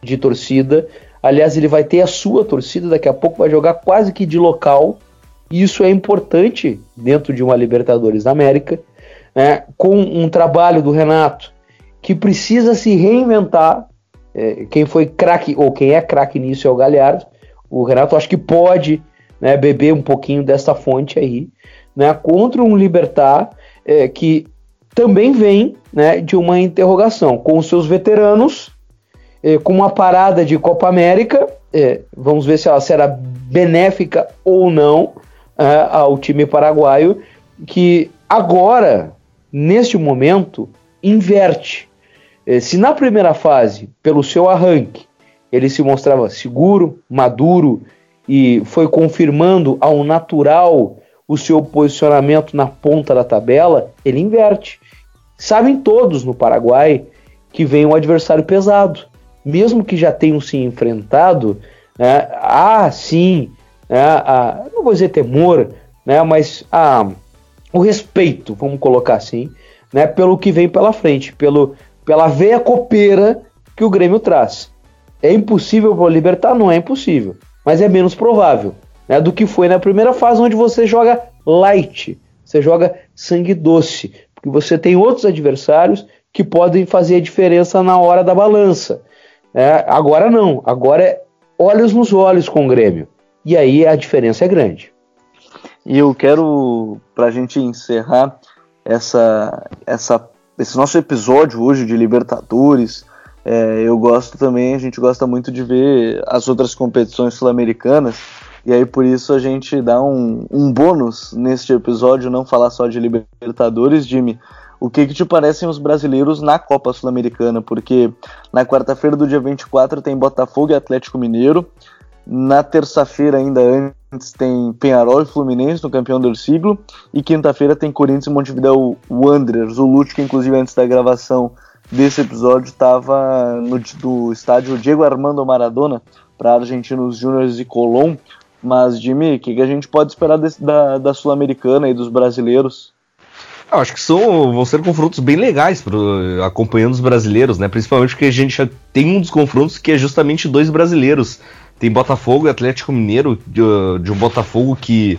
de torcida. Aliás, ele vai ter a sua torcida, daqui a pouco vai jogar quase que de local. E isso é importante dentro de uma Libertadores da América, né, com um trabalho do Renato que precisa se reinventar. É, quem foi craque, ou quem é craque nisso é o Galhardo. O Renato acho que pode né, beber um pouquinho dessa fonte aí, né, contra um Libertar é, que também vem né, de uma interrogação com os seus veteranos, eh, com uma parada de Copa América. Eh, vamos ver se ela será benéfica ou não eh, ao time paraguaio, que agora, neste momento, inverte. Eh, se na primeira fase, pelo seu arranque, ele se mostrava seguro, maduro e foi confirmando ao natural o seu posicionamento na ponta da tabela, ele inverte. Sabem todos no Paraguai que vem um adversário pesado. Mesmo que já tenham se enfrentado, né, há sim, né, a, não vou dizer temor, né, mas a, o respeito, vamos colocar assim, né, pelo que vem pela frente, pelo, pela veia copeira que o Grêmio traz. É impossível libertar? Não é impossível, mas é menos provável né, do que foi na primeira fase, onde você joga light, você joga sangue doce, porque você tem outros adversários que podem fazer a diferença na hora da balança. É, agora não, agora é olhos nos olhos com o Grêmio. E aí a diferença é grande. E eu quero, para a gente encerrar essa, essa, esse nosso episódio hoje de Libertadores, é, eu gosto também, a gente gosta muito de ver as outras competições sul-americanas, e aí por isso a gente dá um, um bônus neste episódio, não falar só de Libertadores, Jimmy. O que, que te parecem os brasileiros na Copa Sul-Americana? Porque na quarta-feira do dia 24 tem Botafogo e Atlético Mineiro. Na terça-feira, ainda antes, tem Penharol e Fluminense no campeão do siglo. E quinta-feira tem Corinthians e Montevideo Wanderers. O Lute, que inclusive antes da gravação desse episódio, estava no do estádio Diego Armando Maradona para Argentinos Júniors e Colón. Mas, Jimmy, o que, que, a gente pode esperar desse, da, da Sul-Americana e dos brasileiros? Eu acho que são, vão ser confrontos bem legais pro, acompanhando os brasileiros, né? Principalmente porque a gente já tem um dos confrontos que é justamente dois brasileiros tem Botafogo e Atlético Mineiro, de, de um Botafogo que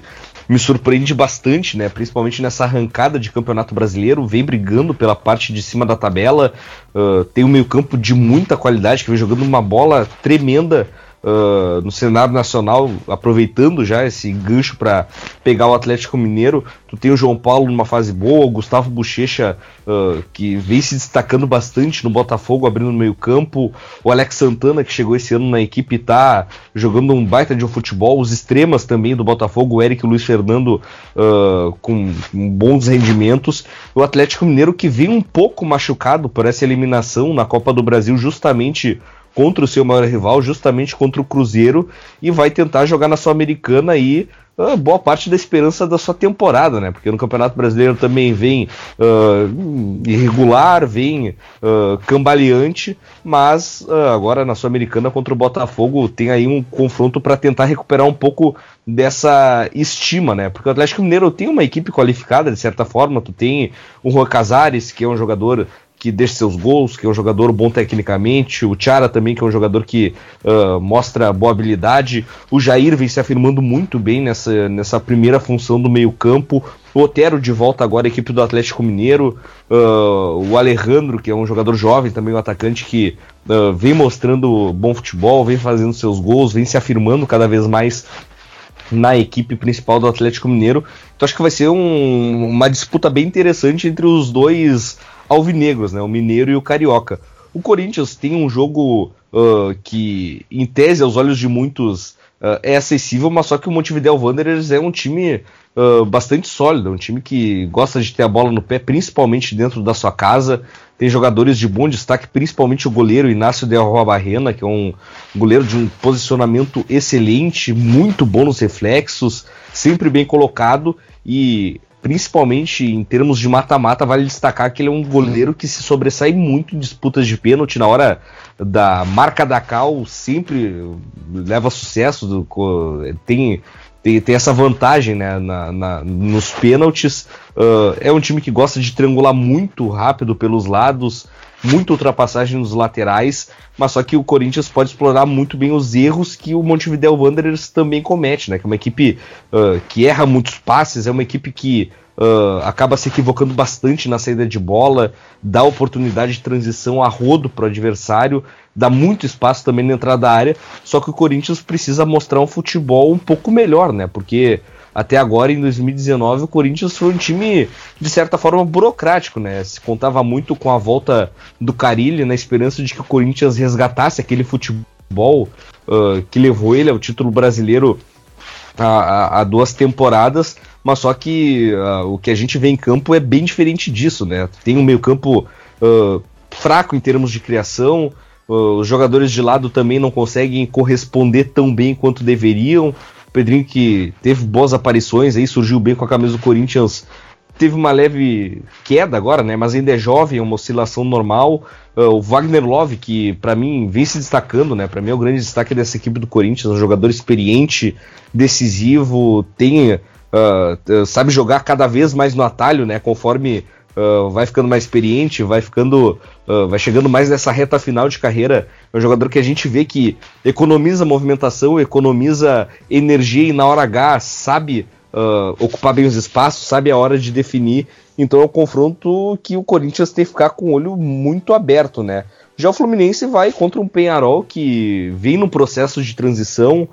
me surpreende bastante, né? Principalmente nessa arrancada de campeonato brasileiro, vem brigando pela parte de cima da tabela, uh, tem um meio-campo de muita qualidade, que vem jogando uma bola tremenda uh, no cenário nacional, aproveitando já esse gancho para pegar o Atlético Mineiro. Tu tem o João Paulo numa fase boa, o Gustavo Bochecha, uh, que vem se destacando bastante no Botafogo, abrindo no meio-campo, o Alex Santana, que chegou esse ano na equipe, tá jogando um baita de um futebol, os extremas também do Botafogo, o Eric e o Luiz Fernando uh, com, com bons rendimentos, o Atlético Mineiro que vem um pouco machucado por essa eliminação na Copa do Brasil, justamente contra o seu maior rival, justamente contra o Cruzeiro, e vai tentar jogar na Sul-Americana aí uh, boa parte da esperança da sua temporada, né? Porque no Campeonato Brasileiro também vem uh, irregular, vem uh, cambaleante, mas agora na Sul-Americana contra o Botafogo tem aí um confronto para tentar recuperar um pouco dessa estima, né? Porque o Atlético Mineiro tem uma equipe qualificada de certa forma, tu tem o Juan Casares, que é um jogador que deixa seus gols, que é um jogador bom tecnicamente, o Chara também, que é um jogador que uh, mostra boa habilidade, o Jair vem se afirmando muito bem nessa, nessa primeira função do meio-campo, o Otero de volta agora, equipe do Atlético Mineiro, uh, o Alejandro, que é um jogador jovem, também um atacante que uh, vem mostrando bom futebol, vem fazendo seus gols, vem se afirmando cada vez mais na equipe principal do Atlético Mineiro. Então acho que vai ser um, uma disputa bem interessante entre os dois alvinegros, né? O Mineiro e o Carioca. O Corinthians tem um jogo uh, que, em tese, aos olhos de muitos, uh, é acessível, mas só que o Montevideo Wanderers é um time uh, bastante sólido, um time que gosta de ter a bola no pé, principalmente dentro da sua casa. Tem jogadores de bom destaque, principalmente o goleiro Inácio de Barrena, que é um goleiro de um posicionamento excelente, muito bom nos reflexos, sempre bem colocado e principalmente em termos de mata-mata, vale destacar que ele é um goleiro que se sobressai muito em disputas de pênalti. Na hora da marca da cal, sempre leva sucesso. Do, tem, tem, tem essa vantagem né, na, na nos pênaltis. Uh, é um time que gosta de triangular muito rápido pelos lados muita ultrapassagem nos laterais, mas só que o Corinthians pode explorar muito bem os erros que o Montevideo Wanderers também comete, né? Que é uma equipe uh, que erra muitos passes, é uma equipe que uh, acaba se equivocando bastante na saída de bola, dá oportunidade de transição a rodo para o adversário, dá muito espaço também na entrada da área, só que o Corinthians precisa mostrar um futebol um pouco melhor, né? Porque até agora, em 2019, o Corinthians foi um time, de certa forma, burocrático, né? Se contava muito com a volta do Carilli na esperança de que o Corinthians resgatasse aquele futebol uh, que levou ele ao título brasileiro há, duas temporadas, mas só que uh, o que a gente vê em campo é bem diferente disso, né? Tem um meio-campo uh, fraco em termos de criação, os jogadores de lado também não conseguem corresponder tão bem quanto deveriam. Pedrinho que teve boas aparições aí, surgiu bem com a camisa do Corinthians. Teve uma leve queda agora, né? Mas ainda é jovem, é uma oscilação normal. Uh, o Wagner Love, que para mim vem se destacando, né? Para mim é o grande destaque dessa equipe do Corinthians, um jogador experiente, decisivo, tem uh, sabe jogar cada vez mais no atalho, né? Conforme uh, vai ficando mais experiente, vai ficando, uh, vai chegando mais nessa reta final de carreira. É um jogador que a gente vê que economiza movimentação, economiza energia e na hora H sabe uh, ocupar bem os espaços, sabe a hora de definir. Então é um confronto que o Corinthians tem que ficar com o olho muito aberto, né? Já o Fluminense vai contra um Penharol que vem no processo de transição,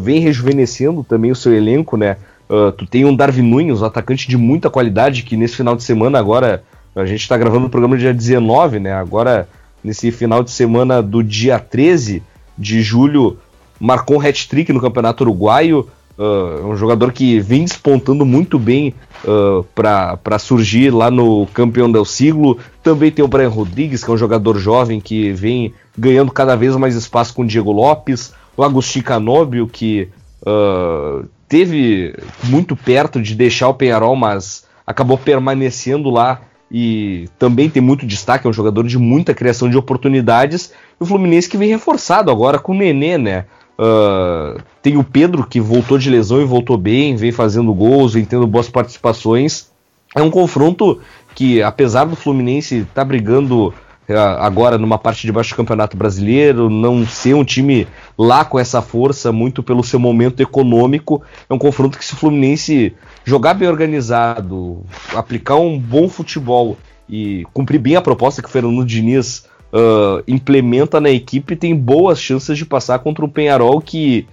vem rejuvenescendo também o seu elenco, né? Uh, tu tem um Darwin Nunes, um atacante de muita qualidade, que nesse final de semana agora, a gente está gravando o programa dia 19, né? Agora, nesse final de semana do dia 13 de julho, marcou um hat-trick no Campeonato Uruguaio. Uh, um jogador que vem despontando muito bem uh, para surgir lá no campeão del siglo. Também tem o Brian Rodrigues, que é um jogador jovem que vem ganhando cada vez mais espaço com o Diego Lopes. O Agostinho Canóbio, que uh, teve muito perto de deixar o Penharol, mas acabou permanecendo lá e também tem muito destaque, é um jogador de muita criação de oportunidades. E o Fluminense que vem reforçado agora com o Nenê, né? Uh, tem o Pedro que voltou de lesão e voltou bem, vem fazendo gols, vem tendo boas participações. É um confronto que, apesar do Fluminense estar tá brigando agora numa parte de baixo do Campeonato Brasileiro, não ser um time lá com essa força, muito pelo seu momento econômico, é um confronto que se o Fluminense jogar bem organizado, aplicar um bom futebol e cumprir bem a proposta que o Fernando Diniz uh, implementa na equipe, tem boas chances de passar contra o Penharol que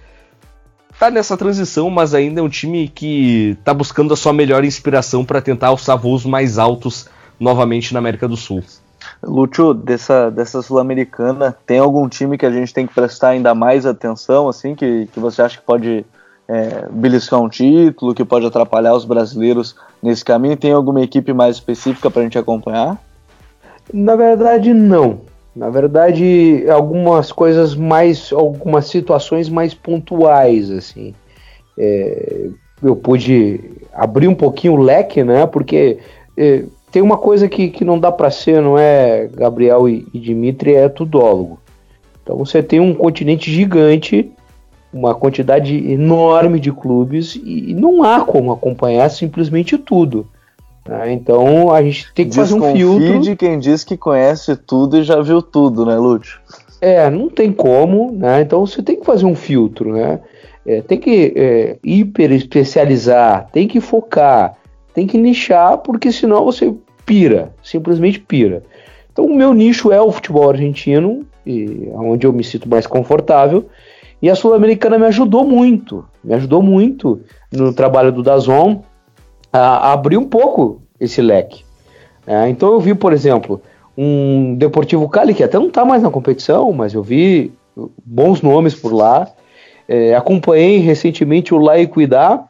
tá nessa transição, mas ainda é um time que tá buscando a sua melhor inspiração para tentar alçar voos mais altos novamente na América do Sul. Lúcio, dessa, dessa Sul-Americana, tem algum time que a gente tem que prestar ainda mais atenção, assim, que, que você acha que pode é, beliscar um título, que pode atrapalhar os brasileiros nesse caminho? Tem alguma equipe mais específica para a gente acompanhar? Na verdade, não. Na verdade, algumas coisas mais, algumas situações mais pontuais, assim. É, eu pude abrir um pouquinho o leque, né? Porque é, tem uma coisa que, que não dá para ser, não é, Gabriel e, e Dimitri, é tudólogo. Então você tem um continente gigante, uma quantidade enorme de clubes e não há como acompanhar simplesmente tudo. Né? Então a gente tem que Desconfie fazer um filtro. de quem diz que conhece tudo e já viu tudo, né, Lúcio? É, não tem como, né? Então você tem que fazer um filtro, né? É, tem que é, hiper especializar, tem que focar, tem que nichar, porque senão você pira, simplesmente pira. Então o meu nicho é o futebol argentino, e onde eu me sinto mais confortável, e a Sul-Americana me ajudou muito, me ajudou muito no trabalho do Dazon, a, abrir um pouco esse leque. É, então eu vi, por exemplo, um Deportivo Cali, que até não está mais na competição, mas eu vi bons nomes por lá. É, acompanhei recentemente o La Equidad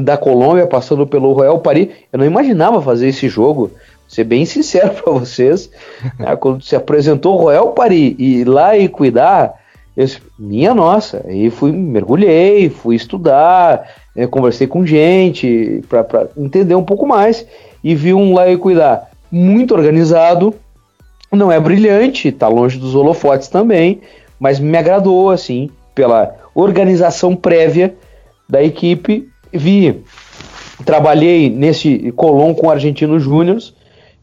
da Colômbia, passando pelo Royal Paris. Eu não imaginava fazer esse jogo, ser bem sincero para vocês. Né, quando se apresentou o Royal Paris e La Equidad, eu disse, minha nossa, aí fui, mergulhei, fui estudar, é, conversei com gente para entender um pouco mais e vi um lá e cuidar muito organizado, não é brilhante, tá longe dos holofotes também, mas me agradou assim pela organização prévia da equipe. Vi, trabalhei nesse Colón com Argentinos Júniors.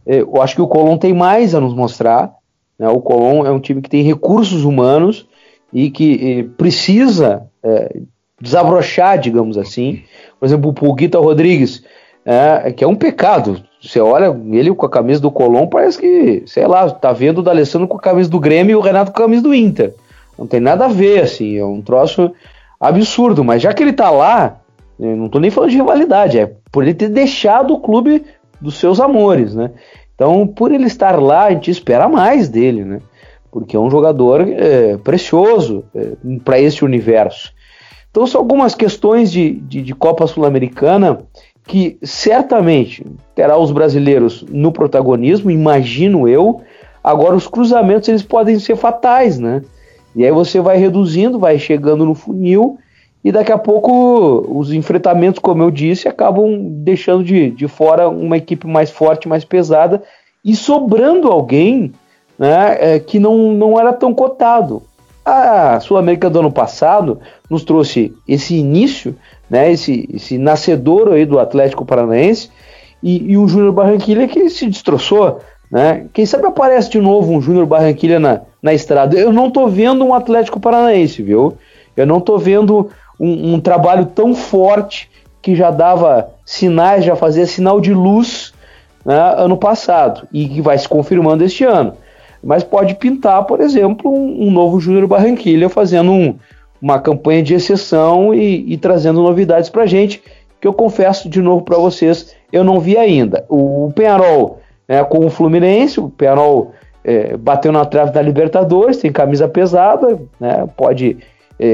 É, eu acho que o Colón tem mais a nos mostrar. Né? O Colón é um time que tem recursos humanos e que precisa é, desabrochar, digamos assim. Por exemplo, o Pulguita Rodrigues, é, que é um pecado. Você olha ele com a camisa do Colom, parece que, sei lá, tá vendo o D'Alessandro com a camisa do Grêmio e o Renato com a camisa do Inter. Não tem nada a ver, assim, é um troço absurdo. Mas já que ele tá lá, não tô nem falando de rivalidade, é por ele ter deixado o clube dos seus amores, né? Então, por ele estar lá, a gente espera mais dele, né? Porque é um jogador é, precioso é, para esse universo. Então são algumas questões de, de, de Copa Sul-Americana que certamente terá os brasileiros no protagonismo, imagino eu. Agora os cruzamentos eles podem ser fatais, né? E aí você vai reduzindo, vai chegando no funil e daqui a pouco os enfrentamentos, como eu disse, acabam deixando de, de fora uma equipe mais forte, mais pesada e sobrando alguém né, é, que não, não era tão cotado. A Sul-América do ano passado nos trouxe esse início, né, esse, esse nascedor aí do Atlético Paranaense e, e um Júnior Barranquilha que se destroçou. Né? Quem sabe aparece de novo um Júnior Barranquilha na, na estrada. Eu não estou vendo um Atlético Paranaense, viu? Eu não estou vendo um, um, trabalho tão forte que já dava sinais, já fazia sinal de luz né, ano passado e que vai se confirmando este ano mas pode pintar, por exemplo, um, um novo Júnior Barranquilha fazendo um, uma campanha de exceção e, e trazendo novidades para gente. que eu confesso de novo para vocês, eu não vi ainda. O, Penharol né, com o Fluminense, o Penharol é, bateu na trave da Libertadores, tem camisa pesada, né, pode,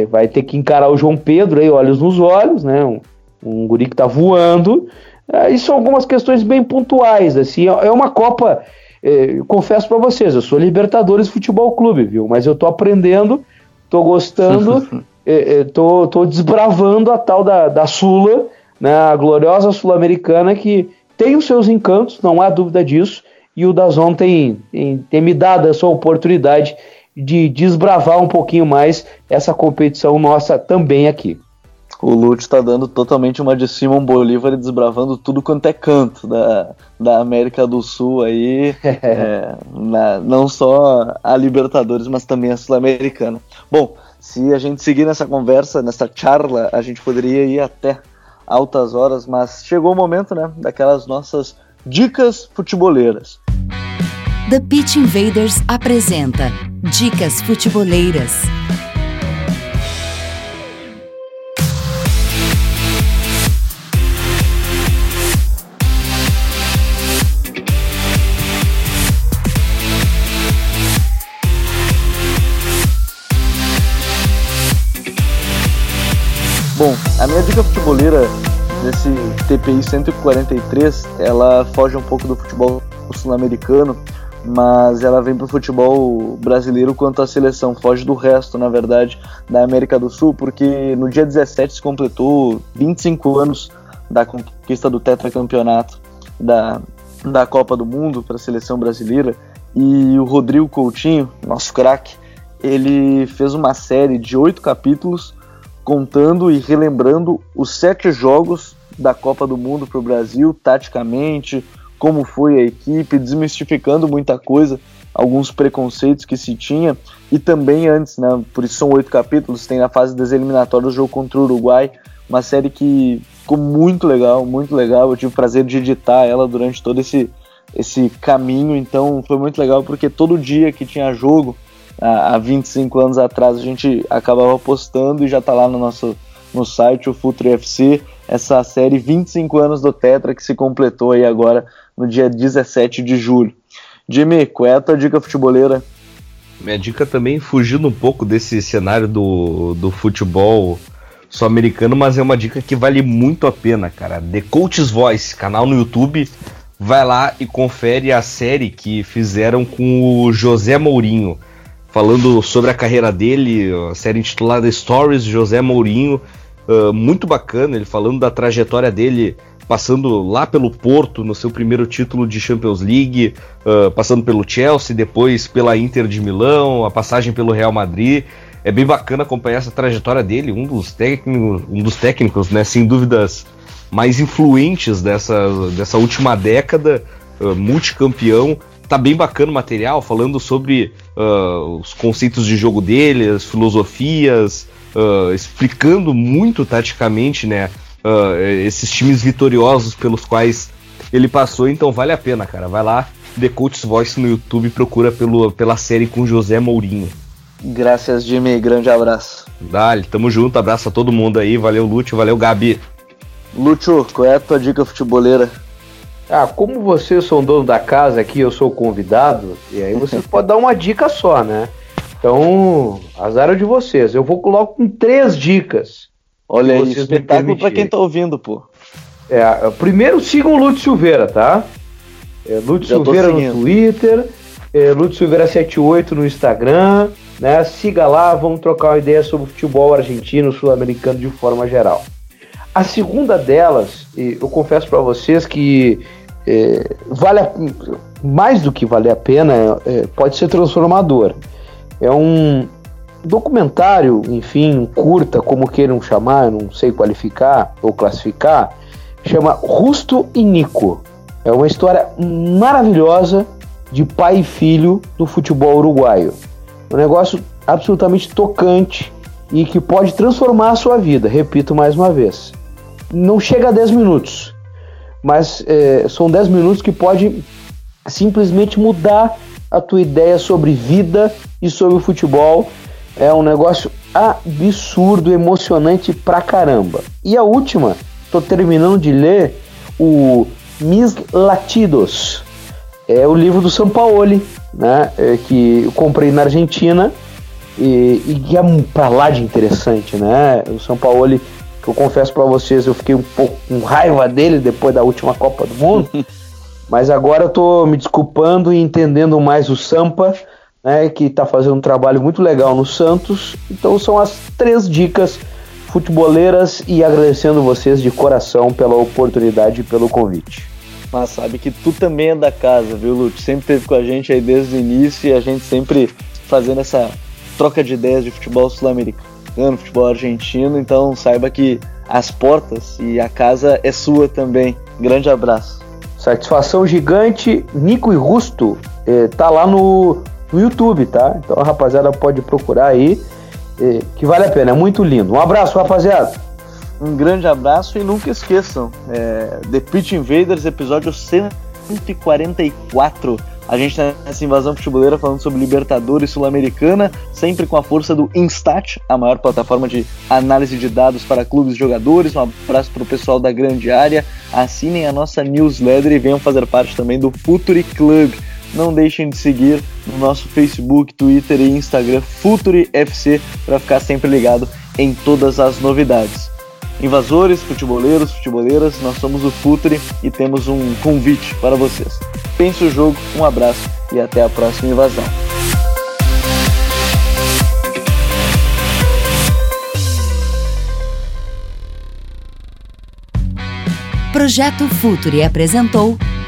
vai ter que encarar o João Pedro aí, olhos nos olhos, né, um, um guri que tá voando, é, e são algumas questões bem pontuais, assim, é, é uma Copa, é, confesso para vocês, eu sou Libertadores Futebol Clube, viu, mas eu tô aprendendo, tô gostando, é, é, tô, tô desbravando a tal da, da Sula, né, a gloriosa Sul-Americana que tem os seus encantos, não há dúvida disso, e o Dazon tem, tem, tem me dado essa oportunidade de desbravar um pouquinho mais essa competição nossa também aqui. O Lute está dando totalmente uma de Simon Bolívar e desbravando tudo quanto é canto da, da América do Sul aí, é, na, não só a Libertadores, mas também a Sul-Americana. Bom, se a gente seguir nessa conversa, nessa charla, a gente poderia ir até altas horas, mas chegou o momento, né, daquelas nossas dicas futeboleiras. The Pitch Invaders apresenta Dicas Futeboleiras. Bom, a minha dica futeboleira nesse TPI 143, ela foge um pouco do futebol sul-americano, mas ela vem para o futebol brasileiro quanto à seleção, foge do resto, na verdade, da América do Sul, porque no dia 17 se completou 25 anos da conquista do tetracampeonato da, da Copa do Mundo para a seleção brasileira, e o Rodrigo Coutinho, nosso craque, ele fez uma série de oito capítulos contando e relembrando os sete jogos da Copa do Mundo para o Brasil, taticamente, como foi a equipe, desmistificando muita coisa, alguns preconceitos que se tinha, e também antes, né, por isso são oito capítulos, tem a fase das eliminatórias do jogo contra o Uruguai, uma série que ficou muito legal, muito legal, eu tive o prazer de editar ela durante todo esse, esse caminho, então foi muito legal porque todo dia que tinha jogo, há 25 anos atrás a gente acabava postando e já está lá no nosso no site, o Futuro FC, essa série 25 anos do Tetra que se completou aí agora no dia 17 de julho. Jimmy, qual é a tua dica futeboleira? Minha dica também fugindo um pouco desse cenário do, do futebol sul-americano, mas é uma dica que vale muito a pena, cara. The Coach's Voice, canal no YouTube. Vai lá e confere a série que fizeram com o José Mourinho falando sobre a carreira dele, a série intitulada Stories José Mourinho, uh, muito bacana, ele falando da trajetória dele, passando lá pelo Porto no seu primeiro título de Champions League, uh, passando pelo Chelsea, depois pela Inter de Milão, a passagem pelo Real Madrid. É bem bacana acompanhar essa trajetória dele, um dos técnicos, um dos técnicos, né, sem dúvidas, mais influentes dessa, dessa última década, uh, multicampeão, tá bem bacana o material, falando sobre uh, os conceitos de jogo dele, as filosofias, uh, explicando muito taticamente, né, uh, esses times vitoriosos pelos quais ele passou, então vale a pena, cara. Vai lá, The Coach's Voice no YouTube, procura pelo, pela série com José Mourinho. Graças, Jimmy. Grande abraço. Dale, tamo junto. Abraço a todo mundo aí. Valeu, Lúcio. Valeu, Gabi. Lúcio, qual é a tua dica futeboleira? Ah, como vocês são dono da casa aqui, eu sou convidado, e aí vocês podem dar uma dica só, né? Então, azar é de vocês. Eu vou colocar com três dicas. Olha aí, espetáculo para quem tá ouvindo, pô. É, primeiro sigam o Lúcio Silveira, tá? É, Lúcio Silveira no Twitter, é, Lúcio Silveira 78 no Instagram, né? Siga lá, vamos trocar uma ideia sobre futebol argentino, sul-americano de forma geral. A segunda delas, eu confesso para vocês que é, vale a, mais do que valer a pena, é, pode ser transformador. É um documentário, enfim, curta, como queiram chamar, não sei qualificar ou classificar, chama Rusto e Nico. É uma história maravilhosa de pai e filho do futebol uruguaio. Um negócio absolutamente tocante e que pode transformar a sua vida. Repito mais uma vez. Não chega a 10 minutos, mas é, são 10 minutos que pode simplesmente mudar a tua ideia sobre vida e sobre o futebol. É um negócio absurdo, emocionante pra caramba. E a última estou terminando de ler o Mis Latidos. É o livro do São Paulo, né? É, que eu comprei na Argentina e, e que é pra lá de interessante, né? O São Paulo, que eu confesso para vocês, eu fiquei um pouco com raiva dele depois da última Copa do Mundo, mas agora eu tô me desculpando e entendendo mais o Sampa, né? Que tá fazendo um trabalho muito legal no Santos. Então são as três dicas futeboleiras e agradecendo vocês de coração pela oportunidade e pelo convite. Mas sabe que tu também é da casa, viu, Lute? Sempre teve com a gente aí desde o início e a gente sempre fazendo essa troca de ideias de futebol sul-americano, futebol argentino. Então saiba que as portas e a casa é sua também. Grande abraço. Satisfação gigante. Nico e Rusto eh, tá lá no, no YouTube, tá? Então a rapaziada pode procurar aí, que vale a pena. É muito lindo. Um abraço, rapaziada. Um grande abraço e nunca esqueçam, é, The Pitch Invaders, episódio 144. A gente tá nessa invasão futebolera falando sobre Libertadores Sul-Americana, sempre com a força do Instat, a maior plataforma de análise de dados para clubes e jogadores. Um abraço para o pessoal da grande área. Assinem a nossa newsletter e venham fazer parte também do Futuri Club. Não deixem de seguir no nosso Facebook, Twitter e Instagram Futuri FC para ficar sempre ligado em todas as novidades. Invasores, futeboleiros, futeboleiras, nós somos o Futre e temos um convite para vocês. Pense o jogo, um abraço e até a próxima invasão. Projeto Futuri apresentou